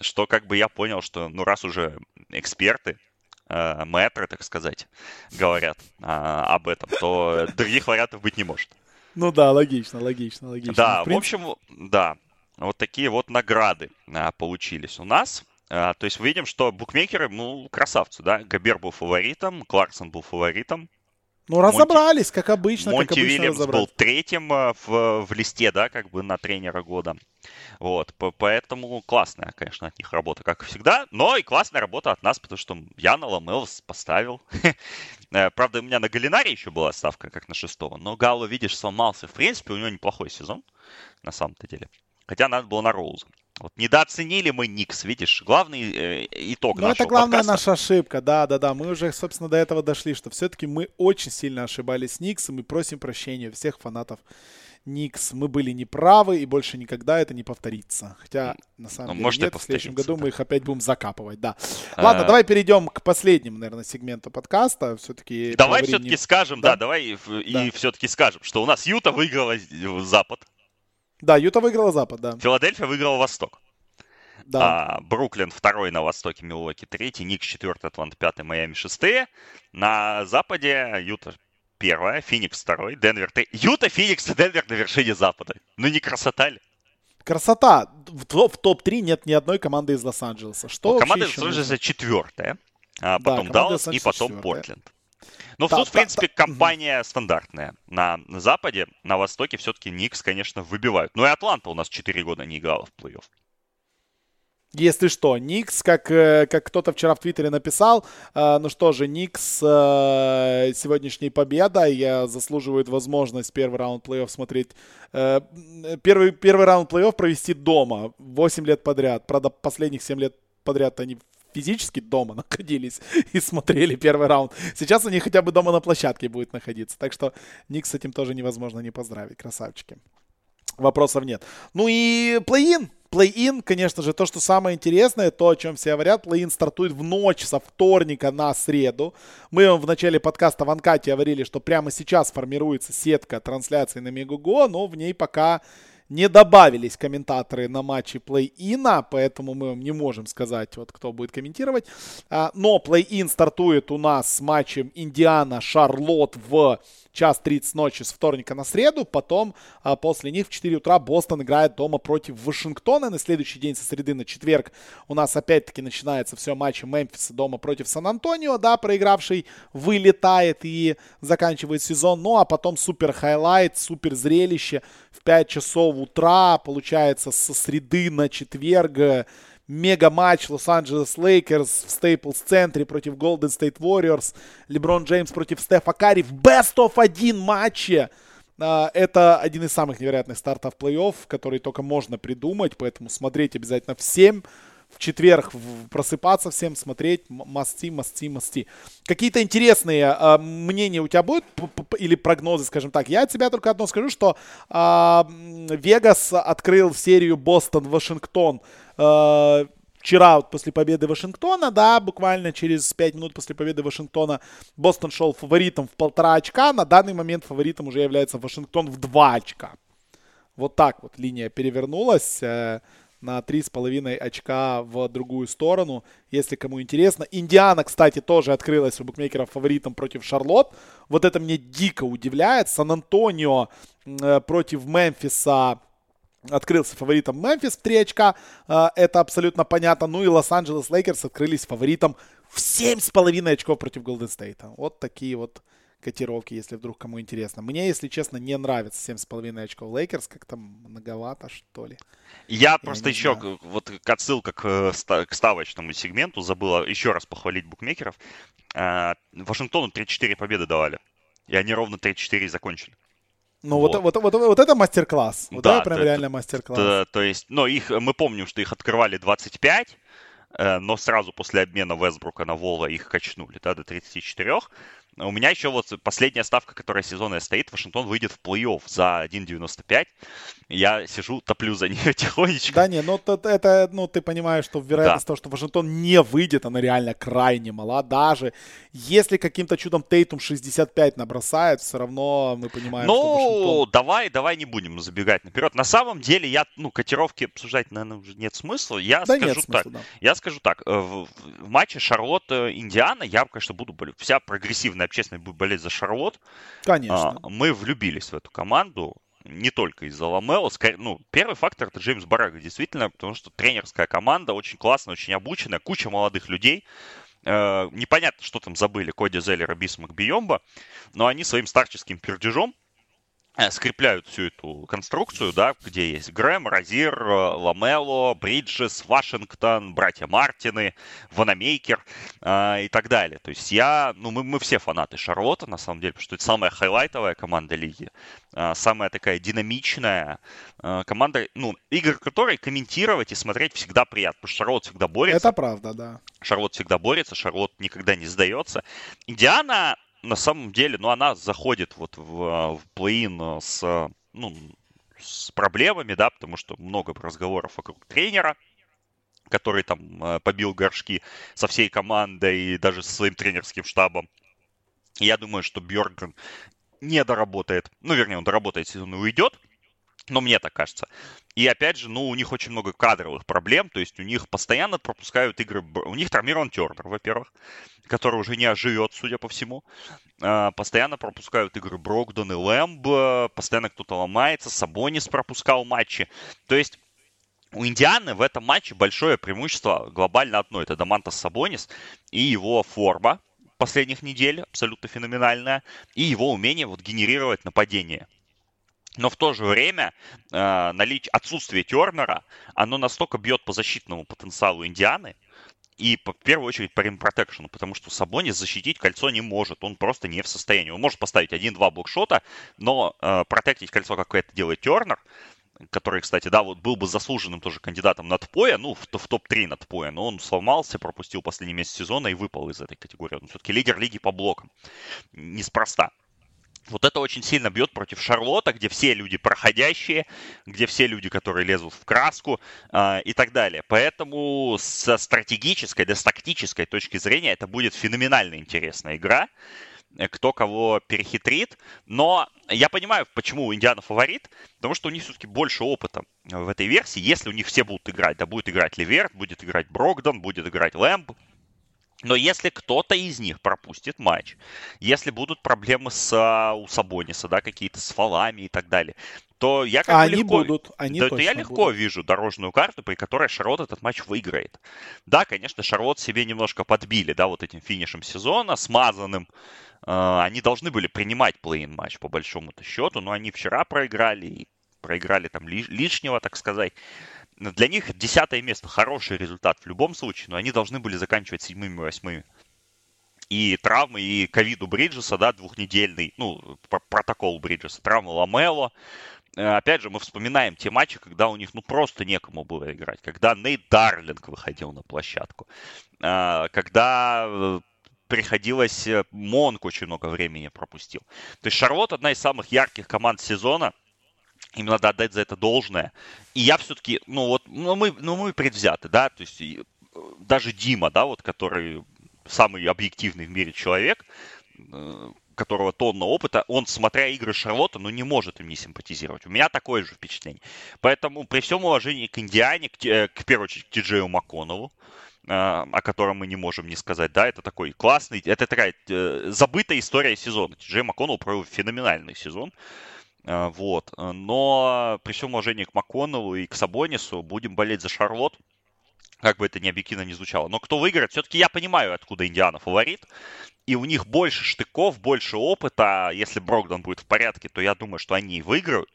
что как бы я понял, что ну раз уже эксперты, э, мэтры, так сказать, говорят э, об этом, то других вариантов быть не может. Ну да, логично, логично, логично. Да, в, принципе... в общем, да, вот такие вот награды а, получились у нас. А, то есть видим, что букмекеры, ну, красавцы, да. Габер был фаворитом, Кларксон был фаворитом. Ну, разобрались, Монти... как обычно. Монти как обычно Вильямс был третьим а, в, в листе, да, как бы на тренера года. Вот, поэтому классная, конечно, от них работа, как всегда, но и классная работа от нас, потому что я на Ламелс поставил. (laughs) Э, правда, у меня на Галинаре еще была ставка, как на шестого, но Галу, видишь, сломался. В принципе, у него неплохой сезон, на самом-то деле. Хотя надо было на Роуза. Вот недооценили мы Никс, видишь, главный э, итог Ну, это главная подкаста. наша ошибка, да-да-да. Мы уже, собственно, до этого дошли, что все-таки мы очень сильно ошибались с Никсом и просим прощения всех фанатов Никс, мы были неправы, и больше никогда это не повторится. Хотя, на самом ну, деле, может, нет, в следующем году да. мы их опять будем закапывать, да. А... Ладно, давай перейдем к последнему, наверное, сегменту подкаста. Все-таки давай все-таки не... скажем, да, да давай и, да. и все-таки скажем, что у нас Юта выиграла Запад. Да, Юта выиграла Запад, да. Филадельфия выиграла Восток. Да. А, Бруклин второй на востоке, Милуоки третий, Никс четвертый, Атлант пятый, Майами шестые. На западе Юта первая, Феникс второй, Денвер третий. Юта, Феникс и Денвер на вершине Запада. Ну не красота ли? Красота. В, в топ-3 нет ни одной команды из Лос-Анджелеса. Что ну, команда из Лос-Анджелеса четвертая, а потом да, Даллас и потом Портленд. Ну, да, тут, в принципе, да, компания угу. стандартная. На, Западе, на Востоке все-таки Никс, конечно, выбивают. Ну и Атланта у нас 4 года не играла в плей-офф. Если что, Никс, как, э, как кто-то вчера в Твиттере написал, э, ну что же, Никс э, сегодняшней победой э, заслуживает возможность первый раунд плей-офф смотреть, э, первый, первый раунд плей-офф провести дома 8 лет подряд. Правда, последних 7 лет подряд они физически дома (laughs) находились и смотрели первый раунд. Сейчас они хотя бы дома на площадке будут находиться. Так что Никс с этим тоже невозможно не поздравить. Красавчики. Вопросов нет. Ну и плей-ин. Плей-ин, конечно же, то, что самое интересное, то, о чем все говорят, плей-ин стартует в ночь со вторника на среду. Мы вам в начале подкаста в Анкате говорили, что прямо сейчас формируется сетка трансляции на Мегуго, но в ней пока не добавились комментаторы на матче плей-ина, поэтому мы вам не можем сказать, вот кто будет комментировать. А, но плей-ин стартует у нас с матчем Индиана-Шарлот в час 30 ночи с вторника на среду. Потом а, после них в 4 утра Бостон играет дома против Вашингтона. На следующий день со среды на четверг у нас опять-таки начинается все матчи Мемфиса дома против Сан-Антонио. Да, проигравший вылетает и заканчивает сезон. Ну а потом супер highlight, супер зрелище в 5 часов утра. Получается со среды на четверг мега-матч Лос-Анджелес Лейкерс в Стейплс-центре против Голден Стейт Warriors, Леброн Джеймс против Стефа Карри в Best of 1 матче. А, это один из самых невероятных стартов плей-офф, который только можно придумать, поэтому смотреть обязательно всем. В четверг просыпаться всем, смотреть, must see, must see, must see. Какие-то интересные э, мнения у тебя будут или прогнозы, скажем так? Я от себя только одно скажу, что Вегас э, открыл серию Бостон-Вашингтон вчера вот после победы Вашингтона, да, буквально через 5 минут после победы Вашингтона Бостон шел фаворитом в полтора очка. На данный момент фаворитом уже является Вашингтон в 2 очка. Вот так вот линия перевернулась э, на 3,5 очка в другую сторону, если кому интересно. Индиана, кстати, тоже открылась у букмекеров фаворитом против Шарлот. Вот это мне дико удивляет. Сан-Антонио э, против Мемфиса открылся фаворитом Мемфис в 3 очка, э, это абсолютно понятно. Ну и Лос-Анджелес Лейкерс открылись фаворитом в 7,5 очков против Голден Стейта. Вот такие вот котировки, если вдруг кому интересно. Мне, если честно, не нравится 7,5 очков Лейкерс, как-то многовато, что ли. Я, Я просто еще, знаю. вот отсылка к, к ставочному сегменту, забыла еще раз похвалить букмекеров. А, Вашингтону 3-4 победы давали, и они ровно 3-4 закончили. Ну, вот. Вот, вот, вот, вот это мастер-класс. Вот да, это прям это, реально мастер-класс. Да, то есть, но их, мы помним, что их открывали 25, э, но сразу после обмена Вестбрука на Вола их качнули, да, до 34. У меня еще вот последняя ставка, которая сезонная стоит, Вашингтон выйдет в плей-офф за 1.95. Я сижу, топлю за (laughs) нее тихонечко. Да не, ну это, ну ты понимаешь, что вероятность да. того, что Вашингтон не выйдет, она реально крайне мала. Даже если каким-то чудом Тейтум 65 набросает, все равно мы понимаем, ну, что Вашингтон... давай, давай не будем забегать наперед. На самом деле, я, ну, котировки обсуждать, наверное, уже нет смысла. Я да скажу нет смысла, так. Да. Я скажу так. Э, в, в матче Шарлотта-Индиана я, конечно, буду вся прогрессивная наверное, общественность будет болеть за Шарлот. Конечно. А, мы влюбились в эту команду не только из-за Ламела. Ну, первый фактор это Джеймс Барага, действительно, потому что тренерская команда очень классная, очень обученная, куча молодых людей. Э, непонятно, что там забыли Коди Зеллера, Бисмак Бийомбо, но они своим старческим пердежом скрепляют всю эту конструкцию, да, где есть Грэм, Розир, э, Ламело, Бриджес, Вашингтон, братья Мартины, Ванамейкер э, и так далее. То есть я, ну, мы, мы все фанаты Шарлотта, на самом деле, потому что это самая хайлайтовая команда лиги, э, самая такая динамичная э, команда, ну, игры которой комментировать и смотреть всегда приятно, потому что Шарлотт всегда борется. Это правда, да. Шарлотт всегда борется, Шарлотт никогда не сдается. Индиана на самом деле, ну, она заходит вот в, в плей-ин с, ну, с проблемами, да, потому что много разговоров вокруг тренера, который там э, побил горшки со всей командой и даже со своим тренерским штабом. Я думаю, что Бьорган не доработает, ну, вернее, он доработает сезон и уйдет, но мне так кажется. И опять же, ну, у них очень много кадровых проблем, то есть у них постоянно пропускают игры... У них травмирован Тернер, во-первых, который уже не оживет, судя по всему. А, постоянно пропускают игры Брокдон и Лэмб, постоянно кто-то ломается, Сабонис пропускал матчи. То есть у Индианы в этом матче большое преимущество глобально одно. Это Дамантас Сабонис и его форма последних недель, абсолютно феноменальная, и его умение вот генерировать нападение. Но в то же время э, наличие, отсутствие Тернера, оно настолько бьет по защитному потенциалу Индианы, и в первую очередь по римпротекшену, потому что Сабонис защитить кольцо не может, он просто не в состоянии. Он может поставить один-два блокшота, но э, протектить кольцо, как это делает Тернер, который, кстати, да, вот был бы заслуженным тоже кандидатом на ТПОя, ну, в, в топ-3 на ТПОя, но он сломался, пропустил последний месяц сезона и выпал из этой категории. Он все-таки лидер лиги по блокам. Неспроста. Вот это очень сильно бьет против Шарлота, где все люди проходящие, где все люди, которые лезут в краску э, и так далее. Поэтому со стратегической, да с тактической точки зрения это будет феноменально интересная игра э, кто кого перехитрит. Но я понимаю, почему Индиана фаворит, потому что у них все-таки больше опыта в этой версии. Если у них все будут играть, да, будет играть Ливерт, будет играть Брогдон, будет играть Лэмб, но если кто-то из них пропустит матч, если будут проблемы с, а, у Сабониса, да, какие-то с фалами и так далее, то я как а бы они легко, будут, они то, то я легко будут. вижу дорожную карту, при которой Шарлот этот матч выиграет. Да, конечно, Шарлот себе немножко подбили, да, вот этим финишем сезона, смазанным. Э, они должны были принимать плей-ин матч по большому-то счету, но они вчера проиграли, и проиграли там лишнего, так сказать для них десятое место хороший результат в любом случае, но они должны были заканчивать седьмыми, восьмыми. И травмы, и ковид у Бриджеса, да, двухнедельный, ну, протокол Бриджеса, травма Ламело. Э, опять же, мы вспоминаем те матчи, когда у них, ну, просто некому было играть. Когда Нейт Дарлинг выходил на площадку. Э, когда э, приходилось... Монк очень много времени пропустил. То есть Шарлот одна из самых ярких команд сезона – им надо отдать за это должное. И я все-таки, ну вот, ну мы, ну мы предвзяты, да, то есть э, даже Дима, да, вот, который самый объективный в мире человек, э, которого тонна опыта, он, смотря игры Шарлотта, ну, не может им не симпатизировать. У меня такое же впечатление. Поэтому, при всем уважении к Индиане, к, э, к первую очередь, к Тиджею Маконову, о котором мы не можем не сказать, да, это такой классный, это такая забытая история сезона. Тиджей Маконнелл провел феноменальный сезон. А, вот. Но при всем уважении к МакКоннеллу и к Сабонису будем болеть за Шарлот. как бы это ни объективно не звучало. Но кто выиграет, все-таки я понимаю, откуда Индиана фаворит. И у них больше штыков, больше опыта. Если Брогдон будет в порядке, то я думаю, что они выиграют.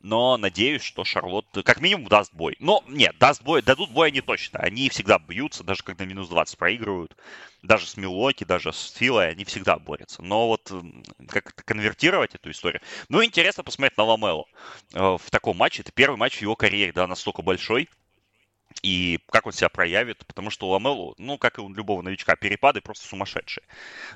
Но надеюсь, что Шарлотт как минимум даст бой. Но нет, даст бой, дадут бой они точно. Они всегда бьются, даже когда минус 20 проигрывают. Даже с Милоки, даже с Филой они всегда борются. Но вот как конвертировать эту историю? Ну, интересно посмотреть на Ламело э, в таком матче. Это первый матч в его карьере, да, настолько большой и как он себя проявит, потому что у Ламелу, ну, как и у любого новичка, перепады просто сумасшедшие.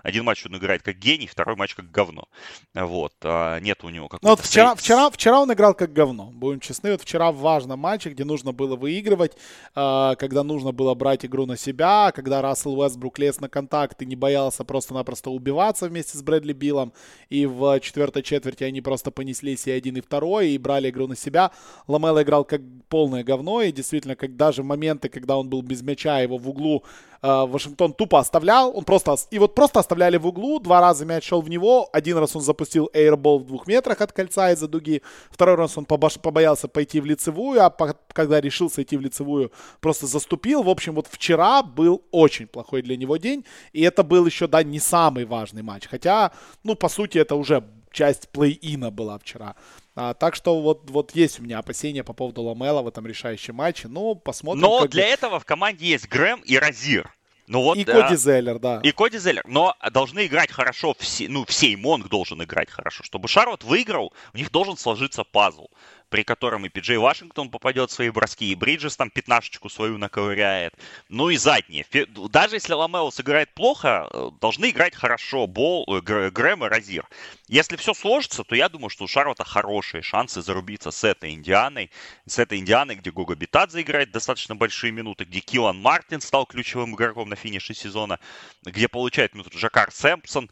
Один матч он играет как гений, второй матч как говно. Вот, а нет у него какого-то... Ну, вот вчера, вчера, вчера он играл как говно, будем честны. Вот вчера в важном матче, где нужно было выигрывать, а, когда нужно было брать игру на себя, когда Рассел Уэсбрук лез на контакт и не боялся просто-напросто убиваться вместе с Брэдли Биллом, и в четвертой четверти они просто понеслись и один, и второй, и брали игру на себя. Ламела играл как полное говно, и действительно, когда даже моменты, когда он был без мяча, его в углу э, Вашингтон тупо оставлял. Он просто, и вот просто оставляли в углу, два раза мяч шел в него, один раз он запустил эйрбол в двух метрах от кольца из-за дуги, второй раз он побош, побоялся пойти в лицевую, а по, когда решился идти в лицевую, просто заступил. В общем, вот вчера был очень плохой для него день, и это был еще, да, не самый важный матч. Хотя, ну, по сути, это уже часть плей-ина была вчера. А, так что вот, вот есть у меня опасения по поводу Ламела в этом решающем матче. Ну, посмотрим. Но для бы... этого в команде есть Грэм и Розир. Ну вот, и Коди Зеллер, да. И Коди Зеллер. Но должны играть хорошо все, ну, все, Монг должен играть хорошо. Чтобы Шарлот выиграл, у них должен сложиться пазл при котором и Пиджей Вашингтон попадет в свои броски, и Бриджес там пятнашечку свою наковыряет. Ну и задние. Даже если Ламело сыграет плохо, э, должны играть хорошо Бол, э, Грэм и Розир. Если все сложится, то я думаю, что у Шарлота хорошие шансы зарубиться с этой Индианой. С этой Индианой, где Гога Битадзе играет достаточно большие минуты, где Килан Мартин стал ключевым игроком на финише сезона, где получает минуту Жакар Сэмпсон.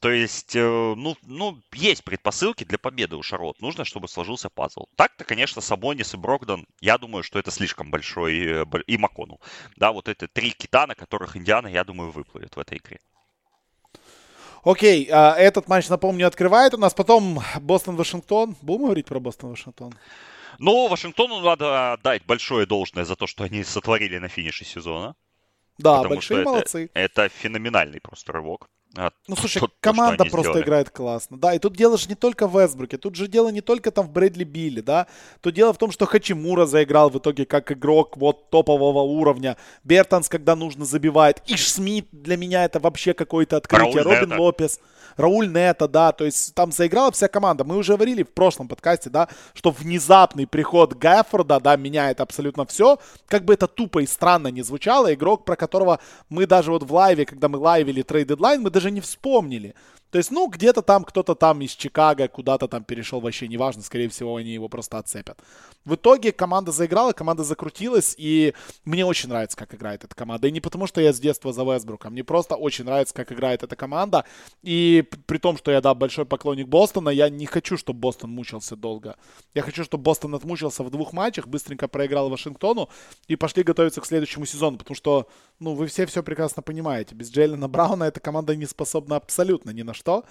То есть, э, ну, ну, есть предпосылки для победы у Шарлот. Нужно, чтобы сложился пазл. Так-то, конечно, Сабонис и Брогдон, я думаю, что это слишком большой, э, и Макону. Да, вот это три кита, на которых Индиана, я думаю, выплывет в этой игре. Окей, а, этот матч, напомню, открывает у нас. Потом Бостон-Вашингтон. Будем говорить про Бостон-Вашингтон? Ну, Вашингтону надо дать большое должное за то, что они сотворили на финише сезона. Да, большие молодцы. Это, это феноменальный просто рывок. А, ну, слушай, то, команда то, просто сделали. играет классно. Да, и тут дело же не только в Вестбруке, тут же дело не только там в Брэдли Билли, да. Тут дело в том, что Хачимура заиграл в итоге как игрок вот топового уровня. Бертонс, когда нужно, забивает. Иш Смит для меня это вообще какое-то открытие. Рауль Робин Нета. Лопес. Рауль Нета, да, то есть там заиграла вся команда. Мы уже говорили в прошлом подкасте, да, что внезапный приход Гаффорда, да, меняет абсолютно все. Как бы это тупо и странно не звучало, игрок, про которого мы даже вот в лайве, когда мы лайвили trade deadline, мы даже не вспомнили. То есть, ну, где-то там кто-то там из Чикаго куда-то там перешел, вообще неважно, скорее всего, они его просто отцепят. В итоге команда заиграла, команда закрутилась, и мне очень нравится, как играет эта команда. И не потому, что я с детства за Вестбрука, мне просто очень нравится, как играет эта команда. И при том, что я, да, большой поклонник Бостона, я не хочу, чтобы Бостон мучился долго. Я хочу, чтобы Бостон отмучился в двух матчах, быстренько проиграл Вашингтону и пошли готовиться к следующему сезону, потому что, ну, вы все все прекрасно понимаете. Без Джейлена Брауна эта команда не способна абсолютно ни на что.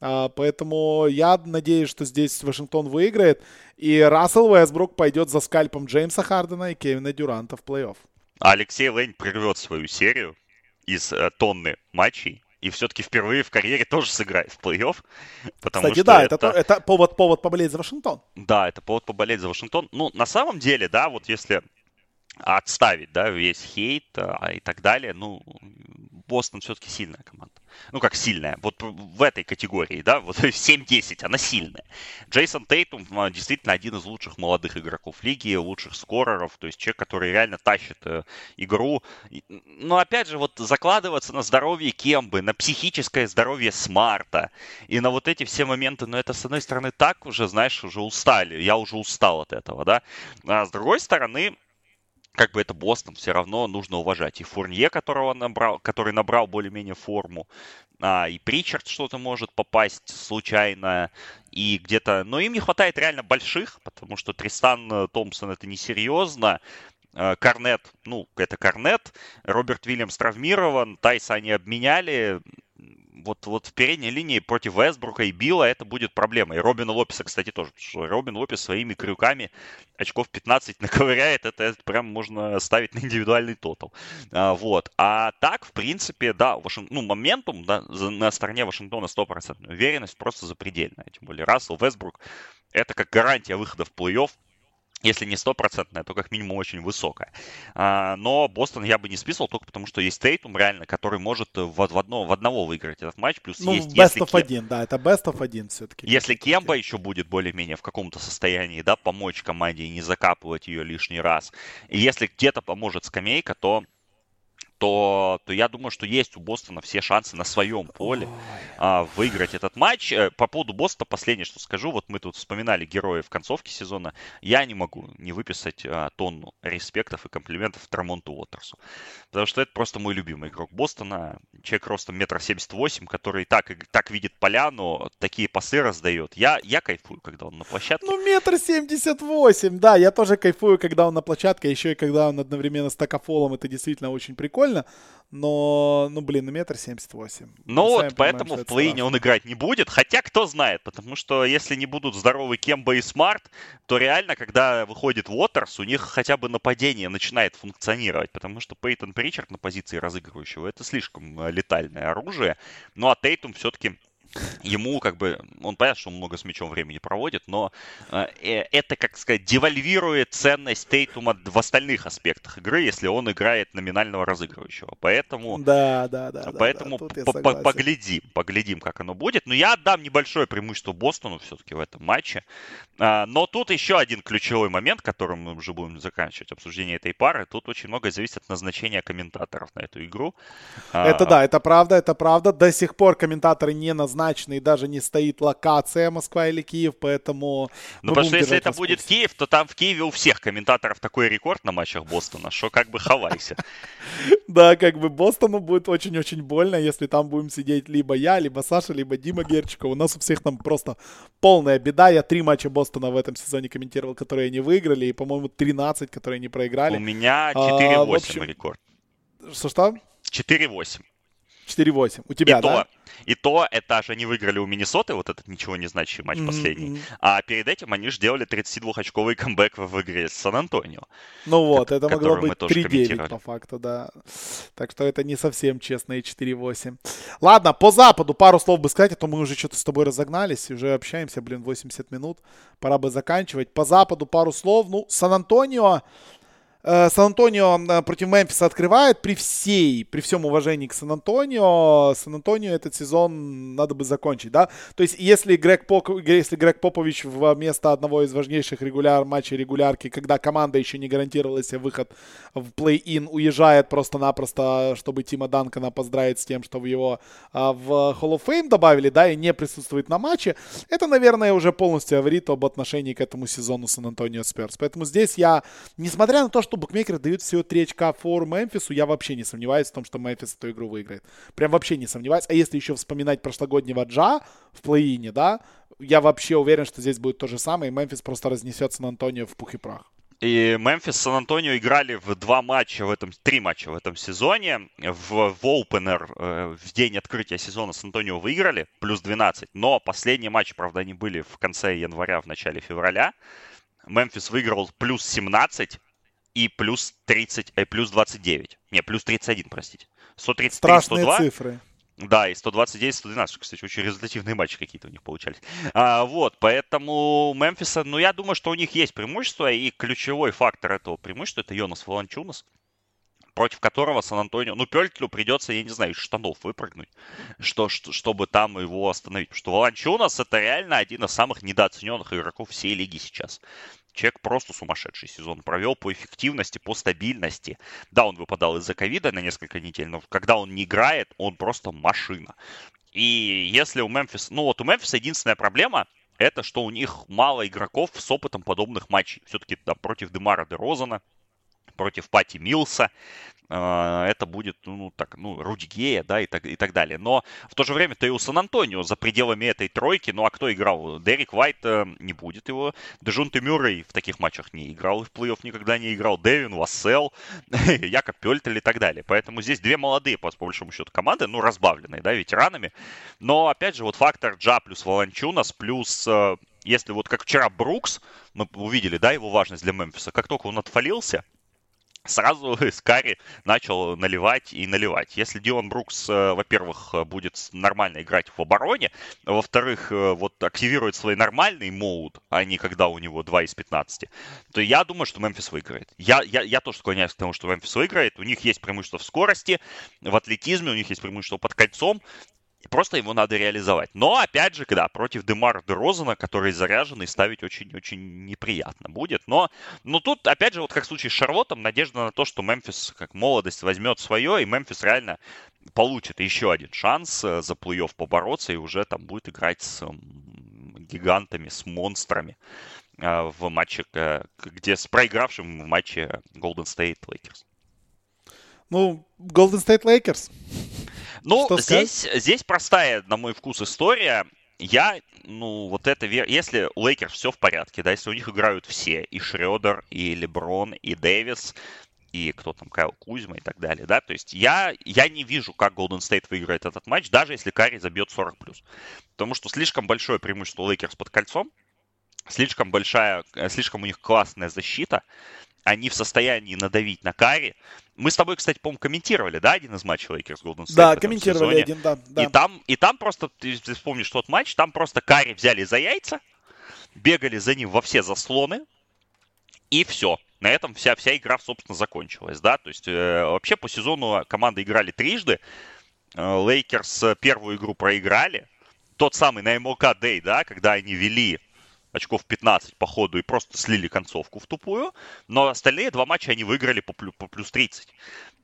А, поэтому я надеюсь, что здесь Вашингтон выиграет. И Рассел Уэсбрук пойдет за скальпом Джеймса Хардена и Кевина Дюранта в плей-офф. Алексей Лейн прервет свою серию из э, тонны матчей и все-таки впервые в карьере тоже сыграет в плей-офф. Потому Кстати, что да, это, это, это повод, повод поболеть за Вашингтон. Да, это повод поболеть за Вашингтон. Ну, на самом деле, да, вот если отставить, да, весь хейт а, и так далее, ну, Бостон все-таки сильная команда. Ну, как сильная, вот в этой категории, да, вот (laughs) 7-10, она сильная. Джейсон Тейтум а, действительно один из лучших молодых игроков лиги, лучших скореров, то есть человек, который реально тащит э, игру. Но, опять же, вот закладываться на здоровье Кембы, на психическое здоровье Смарта и на вот эти все моменты, ну, это, с одной стороны, так уже, знаешь, уже устали, я уже устал от этого, да. А с другой стороны, как бы это Бостон, все равно нужно уважать. И Фурнье, которого набрал, который набрал более-менее форму, а, и Причард что-то может попасть случайно, и где-то... Но им не хватает реально больших, потому что Тристан э, Томпсон это несерьезно. Э, Корнет, ну, это Корнет. Роберт Вильямс травмирован, Тайса они обменяли. Вот, вот в передней линии против Вестбрука и Билла это будет проблема. И Робина Лопеса, кстати, тоже. Что Робин Лопес своими крюками очков 15 (laughs) наковыряет, это, это прям можно ставить на индивидуальный тотал. А, вот. А так, в принципе, да, Вашингтон, ну, моментум да, на стороне Вашингтона 100%. Уверенность просто запредельная. Тем более Рассел, Вестбрук, это как гарантия выхода в плей-офф если не стопроцентная, то как минимум очень высокая. А, но Бостон я бы не списывал только потому, что есть Тейтум реально, который может в, в, одно, в одного выиграть этот матч. Плюс ну, есть, best of один, да, это best of один все-таки. Если Кемба еще будет более-менее в каком-то состоянии, да, помочь команде и не закапывать ее лишний раз. И если где-то поможет скамейка, то то, то я думаю, что есть у Бостона все шансы на своем поле а, выиграть этот матч. Э, по поводу Бостона последнее, что скажу. Вот мы тут вспоминали героев в концовке сезона. Я не могу не выписать а, тонну респектов и комплиментов Трамонту Уотерсу. Потому что это просто мой любимый игрок Бостона. Человек ростом метр семьдесят восемь, который так, так видит поляну, такие пасы раздает. Я, я кайфую, когда он на площадке. Ну, метр семьдесят восемь, да. Я тоже кайфую, когда он на площадке. Еще и когда он одновременно с такофолом. Это действительно очень прикольно прикольно, но, ну, блин, ну, метр семьдесят восемь. Ну вот, поэтому в плей он играть не будет, хотя кто знает, потому что если не будут здоровы Кемба и Смарт, то реально, когда выходит Уотерс, у них хотя бы нападение начинает функционировать, потому что Пейтон Причард на позиции разыгрывающего это слишком э, летальное оружие, ну а Тейтум все-таки ему как бы, он понятно, что он много с мячом времени проводит, но э, э, это, как сказать, девальвирует ценность Тейтума в остальных аспектах игры, если он играет номинального разыгрывающего. Поэтому, да, да, да, поэтому да, да, поглядим, поглядим, как оно будет. Но я отдам небольшое преимущество Бостону все-таки в этом матче. А, но тут еще один ключевой момент, которым мы уже будем заканчивать обсуждение этой пары. Тут очень многое зависит от назначения комментаторов на эту игру. Это а, да, это правда, это правда. До сих пор комментаторы не назначены однозначно, и даже не стоит локация Москва или Киев, поэтому... Ну, потому что если это будет Киев, то там в Киеве у всех комментаторов такой рекорд на матчах Бостона, что как бы хавайся. (laughs) Да, как бы Бостону будет очень-очень больно, если там будем сидеть либо я, либо Саша, либо Дима Герчиков. У нас у всех там просто полная беда. Я три матча Бостона в этом сезоне комментировал, которые они выиграли, и, по-моему, 13, которые они проиграли. У меня 4-8 а, рекорд. Что-что? 4-8. 4-8. У тебя, и да? То, и то это же они выиграли у Миннесоты, вот этот ничего не значащий матч mm-hmm. последний. А перед этим они же делали 32-очковый камбэк в игре с Сан-Антонио. Ну вот, это могло быть 3-9 по факту, да. Так что это не совсем честные 4-8. Ладно, по западу пару слов бы сказать, а то мы уже что-то с тобой разогнались, уже общаемся, блин, 80 минут. Пора бы заканчивать. По западу пару слов. Ну, Сан-Антонио Сан-Антонио э, против Мемфиса открывает при всей, при всем уважении к Сан-Антонио. Сан-Антонио этот сезон надо бы закончить, да? То есть, если Грег, Пок, если Грег Попович вместо одного из важнейших регуляр, матчей регулярки, когда команда еще не гарантировала себе выход в плей-ин, уезжает просто-напросто, чтобы Тима Данкона поздравить с тем, что в его а, в Hall of Fame добавили, да, и не присутствует на матче, это, наверное, уже полностью говорит об отношении к этому сезону Сан-Антонио Сперс. Поэтому здесь я, несмотря на то, что что букмекеры дают всего 3 очка фор Мемфису, я вообще не сомневаюсь в том, что Мемфис эту игру выиграет. Прям вообще не сомневаюсь. А если еще вспоминать прошлогоднего Джа в плей-ине, да, я вообще уверен, что здесь будет то же самое, и Мемфис просто разнесется на Антонио в пух и прах. И Мемфис с Сан-Антонио играли в два матча в этом, три матча в этом сезоне. В, в Opener э, в день открытия сезона Сан-Антонио выиграли, плюс 12. Но последние матчи, правда, они были в конце января, в начале февраля. Мемфис выиграл плюс 17, и плюс 30, э, плюс 29. Не, плюс 31, простите. 133, Страшные 102. цифры. Да, и 129, 112, кстати, очень результативные матчи какие-то у них получались. А, вот, поэтому Мемфиса, ну, я думаю, что у них есть преимущество, и ключевой фактор этого преимущества это Йонас Волончунас, против которого Сан-Антонио, ну, Пельтлю придется, я не знаю, из штанов выпрыгнуть, что, что, чтобы там его остановить. Потому что Волончунас это реально один из самых недооцененных игроков всей лиги сейчас. Человек просто сумасшедший сезон провел по эффективности, по стабильности. Да, он выпадал из-за ковида на несколько недель, но когда он не играет, он просто машина. И если у Мемфиса... Ну вот у Мемфиса единственная проблема, это что у них мало игроков с опытом подобных матчей. Все-таки да, против Демара де Розана, против Пати Милса. А, это будет, ну, ну, так, ну, Рудигея, да, и так, и так далее. Но в то же время ты у Сан-Антонио за пределами этой тройки, ну, а кто играл? Дерек Вайт э, не будет его. Дежунте Мюррей в таких матчах не играл, и в плей-офф никогда не играл. Дэвин, Вассел, (laughs) Якоб Пельтель и так далее. Поэтому здесь две молодые, по, большому счету, команды, ну, разбавленные, да, ветеранами. Но, опять же, вот фактор Джа плюс Волончунас плюс э, если вот как вчера Брукс, мы увидели, да, его важность для Мемфиса, как только он отфалился, сразу (laughs) Скари начал наливать и наливать. Если Дион Брукс, э, во-первых, будет нормально играть в обороне, во-вторых, э, вот активирует свой нормальный моуд, а не когда у него 2 из 15, то я думаю, что Мемфис выиграет. Я, я, я тоже склоняюсь к тому, что Мемфис выиграет. У них есть преимущество в скорости, в атлетизме, у них есть преимущество под кольцом. Просто его надо реализовать. Но, опять же, когда против Демара Дерозана, который заряженный, ставить очень-очень неприятно будет. Но, но тут, опять же, вот как в случае с Шарлоттом, надежда на то, что Мемфис, как молодость, возьмет свое, и Мемфис реально получит еще один шанс э, за плей-офф побороться и уже там будет играть с гигантами, с монстрами э, в матче, э, где с проигравшим в матче Golden State Lakers. Ну, Golden State Lakers. Ну, здесь, здесь простая, на мой вкус, история. Я, ну, вот это, если у Лейкерс все в порядке, да, если у них играют все, и Шредер, и Леброн, и Дэвис, и кто там, Кайл Кузьма и так далее, да, то есть я, я не вижу, как Голден Стейт выиграет этот матч, даже если Карри забьет 40+. Потому что слишком большое преимущество Лейкерс под кольцом, слишком большая, э, слишком у них классная защита, они в состоянии надавить на Карри. Мы с тобой, кстати, по-моему, комментировали, да, один из матчей Лейкерс Голден Стейт? Да, комментировали один, да, да. И там, и там просто, ты, ты вспомнишь тот матч, там просто Карри взяли за яйца, бегали за ним во все заслоны, и все. На этом вся, вся игра, собственно, закончилась, да. То есть э, вообще по сезону команды играли трижды. Э, Лейкерс первую игру проиграли. Тот самый на MLK Day, да, когда они вели очков 15 по ходу и просто слили концовку в тупую. Но остальные два матча они выиграли по, по плюс 30.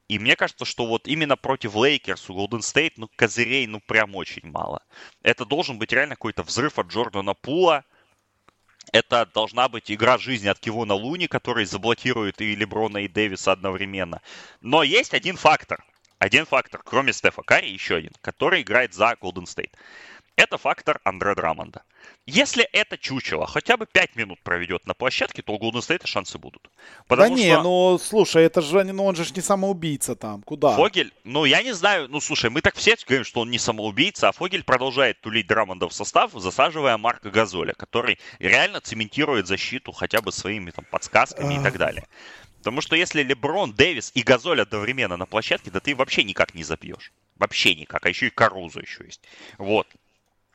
И мне кажется, что вот именно против Лейкерс у Голден Стейт, ну, козырей, ну, прям очень мало. Это должен быть реально какой-то взрыв от Джордана Пула. Это должна быть игра жизни от Кивона Луни, который заблокирует и Леброна, и Дэвиса одновременно. Но есть один фактор. Один фактор, кроме Стефа Карри, еще один, который играет за Голден Стейт. Это фактор Андре Драмонда. Если это чучело хотя бы 5 минут проведет на площадке, то у Golden State шансы будут. Потому да не, что... ну слушай, это же ну, он же не самоубийца там. Куда? Фогель, ну я не знаю, ну слушай, мы так все говорим, что он не самоубийца, а Фогель продолжает тулить Драмонда в состав, засаживая Марка Газоля, который реально цементирует защиту хотя бы своими там подсказками и так далее. Потому что если Леброн, Дэвис и Газоль одновременно на площадке, да ты вообще никак не забьешь. Вообще никак. А еще и Карузо еще есть. Вот.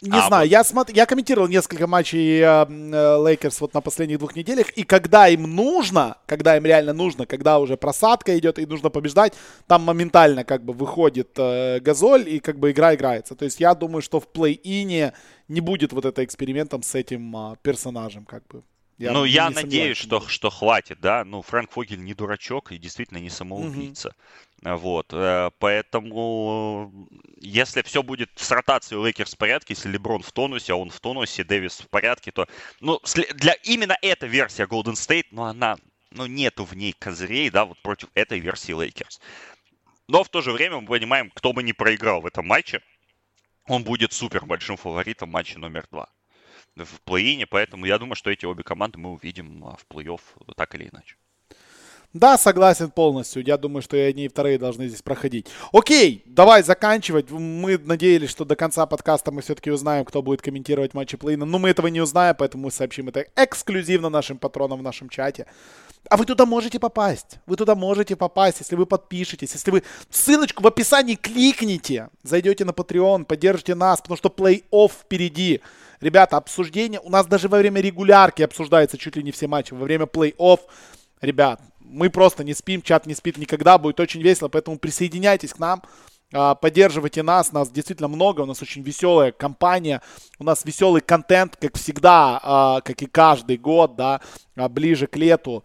Не а, знаю, вот. я, смотр... я комментировал несколько матчей э, Лейкерс вот на последних двух неделях, и когда им нужно, когда им реально нужно, когда уже просадка идет и нужно побеждать, там моментально как бы выходит э, Газоль и как бы игра играется. То есть я думаю, что в плей-ине не будет вот это экспериментом с этим э, персонажем как бы. Я ну, я надеюсь, что, что хватит, да. Ну, Фрэнк Фогель не дурачок и действительно не самоубийца. Угу. Вот. Э, поэтому, если все будет с ротацией Лейкерс в порядке, если Леброн в тонусе, а он в тонусе, Дэвис в порядке, то... Ну, для именно эта версия Golden State, ну, она... Ну, нету в ней козырей, да, вот против этой версии Лейкерс. Но в то же время мы понимаем, кто бы не проиграл в этом матче, он будет супер большим фаворитом матча номер два в плей-ине, поэтому я думаю, что эти обе команды мы увидим а, в плей-офф так или иначе. Да, согласен полностью. Я думаю, что и одни, и вторые должны здесь проходить. Окей, давай заканчивать. Мы надеялись, что до конца подкаста мы все-таки узнаем, кто будет комментировать матчи плей Но мы этого не узнаем, поэтому мы сообщим это эксклюзивно нашим патронам в нашем чате. А вы туда можете попасть. Вы туда можете попасть, если вы подпишетесь, если вы ссылочку в описании кликните, зайдете на Patreon, поддержите нас, потому что плей-офф впереди. Ребята, обсуждение, у нас даже во время регулярки обсуждаются чуть ли не все матчи. Во время плей-офф, ребят, мы просто не спим, чат не спит никогда, будет очень весело, поэтому присоединяйтесь к нам, а, поддерживайте нас, нас действительно много, у нас очень веселая компания, у нас веселый контент, как всегда, а, как и каждый год, да, а, ближе к лету.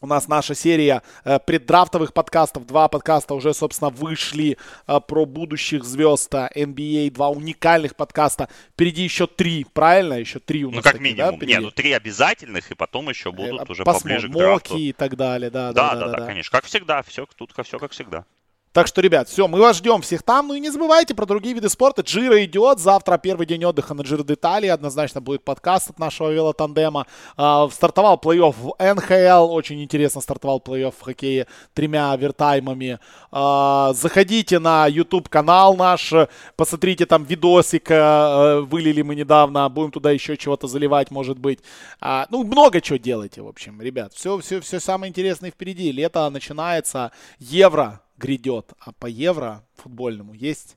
У нас наша серия э, преддрафтовых подкастов. Два подкаста уже, собственно, вышли э, про будущих звезд NBA. А, два уникальных подкаста. Впереди еще три, правильно? Еще три у ну, нас. Ну, как такие, минимум. Да, Не, ну три обязательных, и потом еще будут э, уже поближе к драфту. и так далее, да. Да, да, да, да, да, конечно. Как всегда, все, тут все как всегда. Так что, ребят, все, мы вас ждем всех там. Ну и не забывайте про другие виды спорта. Джира идет. Завтра первый день отдыха на Джиро Италии. Однозначно будет подкаст от нашего велотандема. А, стартовал плей-офф в НХЛ. Очень интересно стартовал плей-офф в хоккее тремя овертаймами. А, заходите на YouTube канал наш. Посмотрите там видосик. А, вылили мы недавно. Будем туда еще чего-то заливать, может быть. А, ну, много чего делайте, в общем, ребят. Все, все, все самое интересное впереди. Лето начинается. Евро грядет, а по евро футбольному есть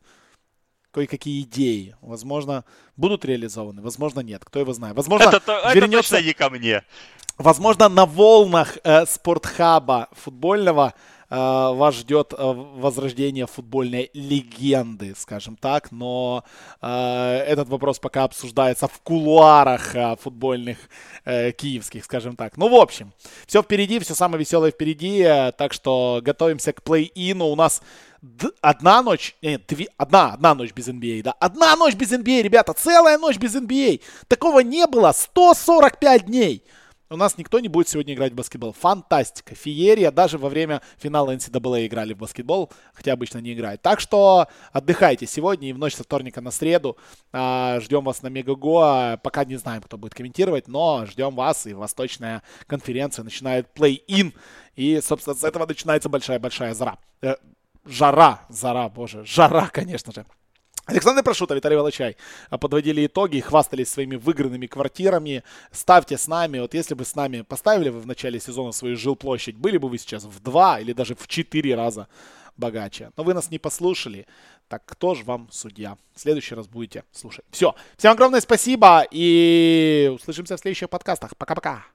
кое-какие идеи. Возможно, будут реализованы, возможно, нет. Кто его знает. Возможно, это, вернется... это не ко мне. Возможно, на волнах э, спортхаба футбольного вас ждет э, возрождение футбольной легенды, скажем так. Но э, этот вопрос пока обсуждается в кулуарах э, футбольных э, киевских, скажем так. Ну, в общем, все впереди, все самое веселое впереди. Э, так что готовимся к плей-ину. У нас одна ночь, нет, две, одна, одна ночь без NBA, а, да, одна ночь без NBA, а, ребята, целая ночь без NBA. А. Такого не было 145 дней. У нас никто не будет сегодня играть в баскетбол. Фантастика. Феерия. Даже во время финала NCAA играли в баскетбол, хотя обычно не играют. Так что отдыхайте сегодня и в ночь со вторника на среду. А, ждем вас на Мегаго. Пока не знаем, кто будет комментировать, но ждем вас. И Восточная конференция начинает плей-ин. И, собственно, с этого начинается большая-большая зара. Э, жара, зара, боже, жара, (laughs) конечно же. Александр Прошута, Виталий Волочай подводили итоги, хвастались своими выигранными квартирами. Ставьте с нами, вот если бы с нами поставили вы в начале сезона свою жилплощадь, были бы вы сейчас в два или даже в четыре раза богаче. Но вы нас не послушали, так кто же вам судья? В следующий раз будете слушать. Все, всем огромное спасибо и услышимся в следующих подкастах. Пока-пока.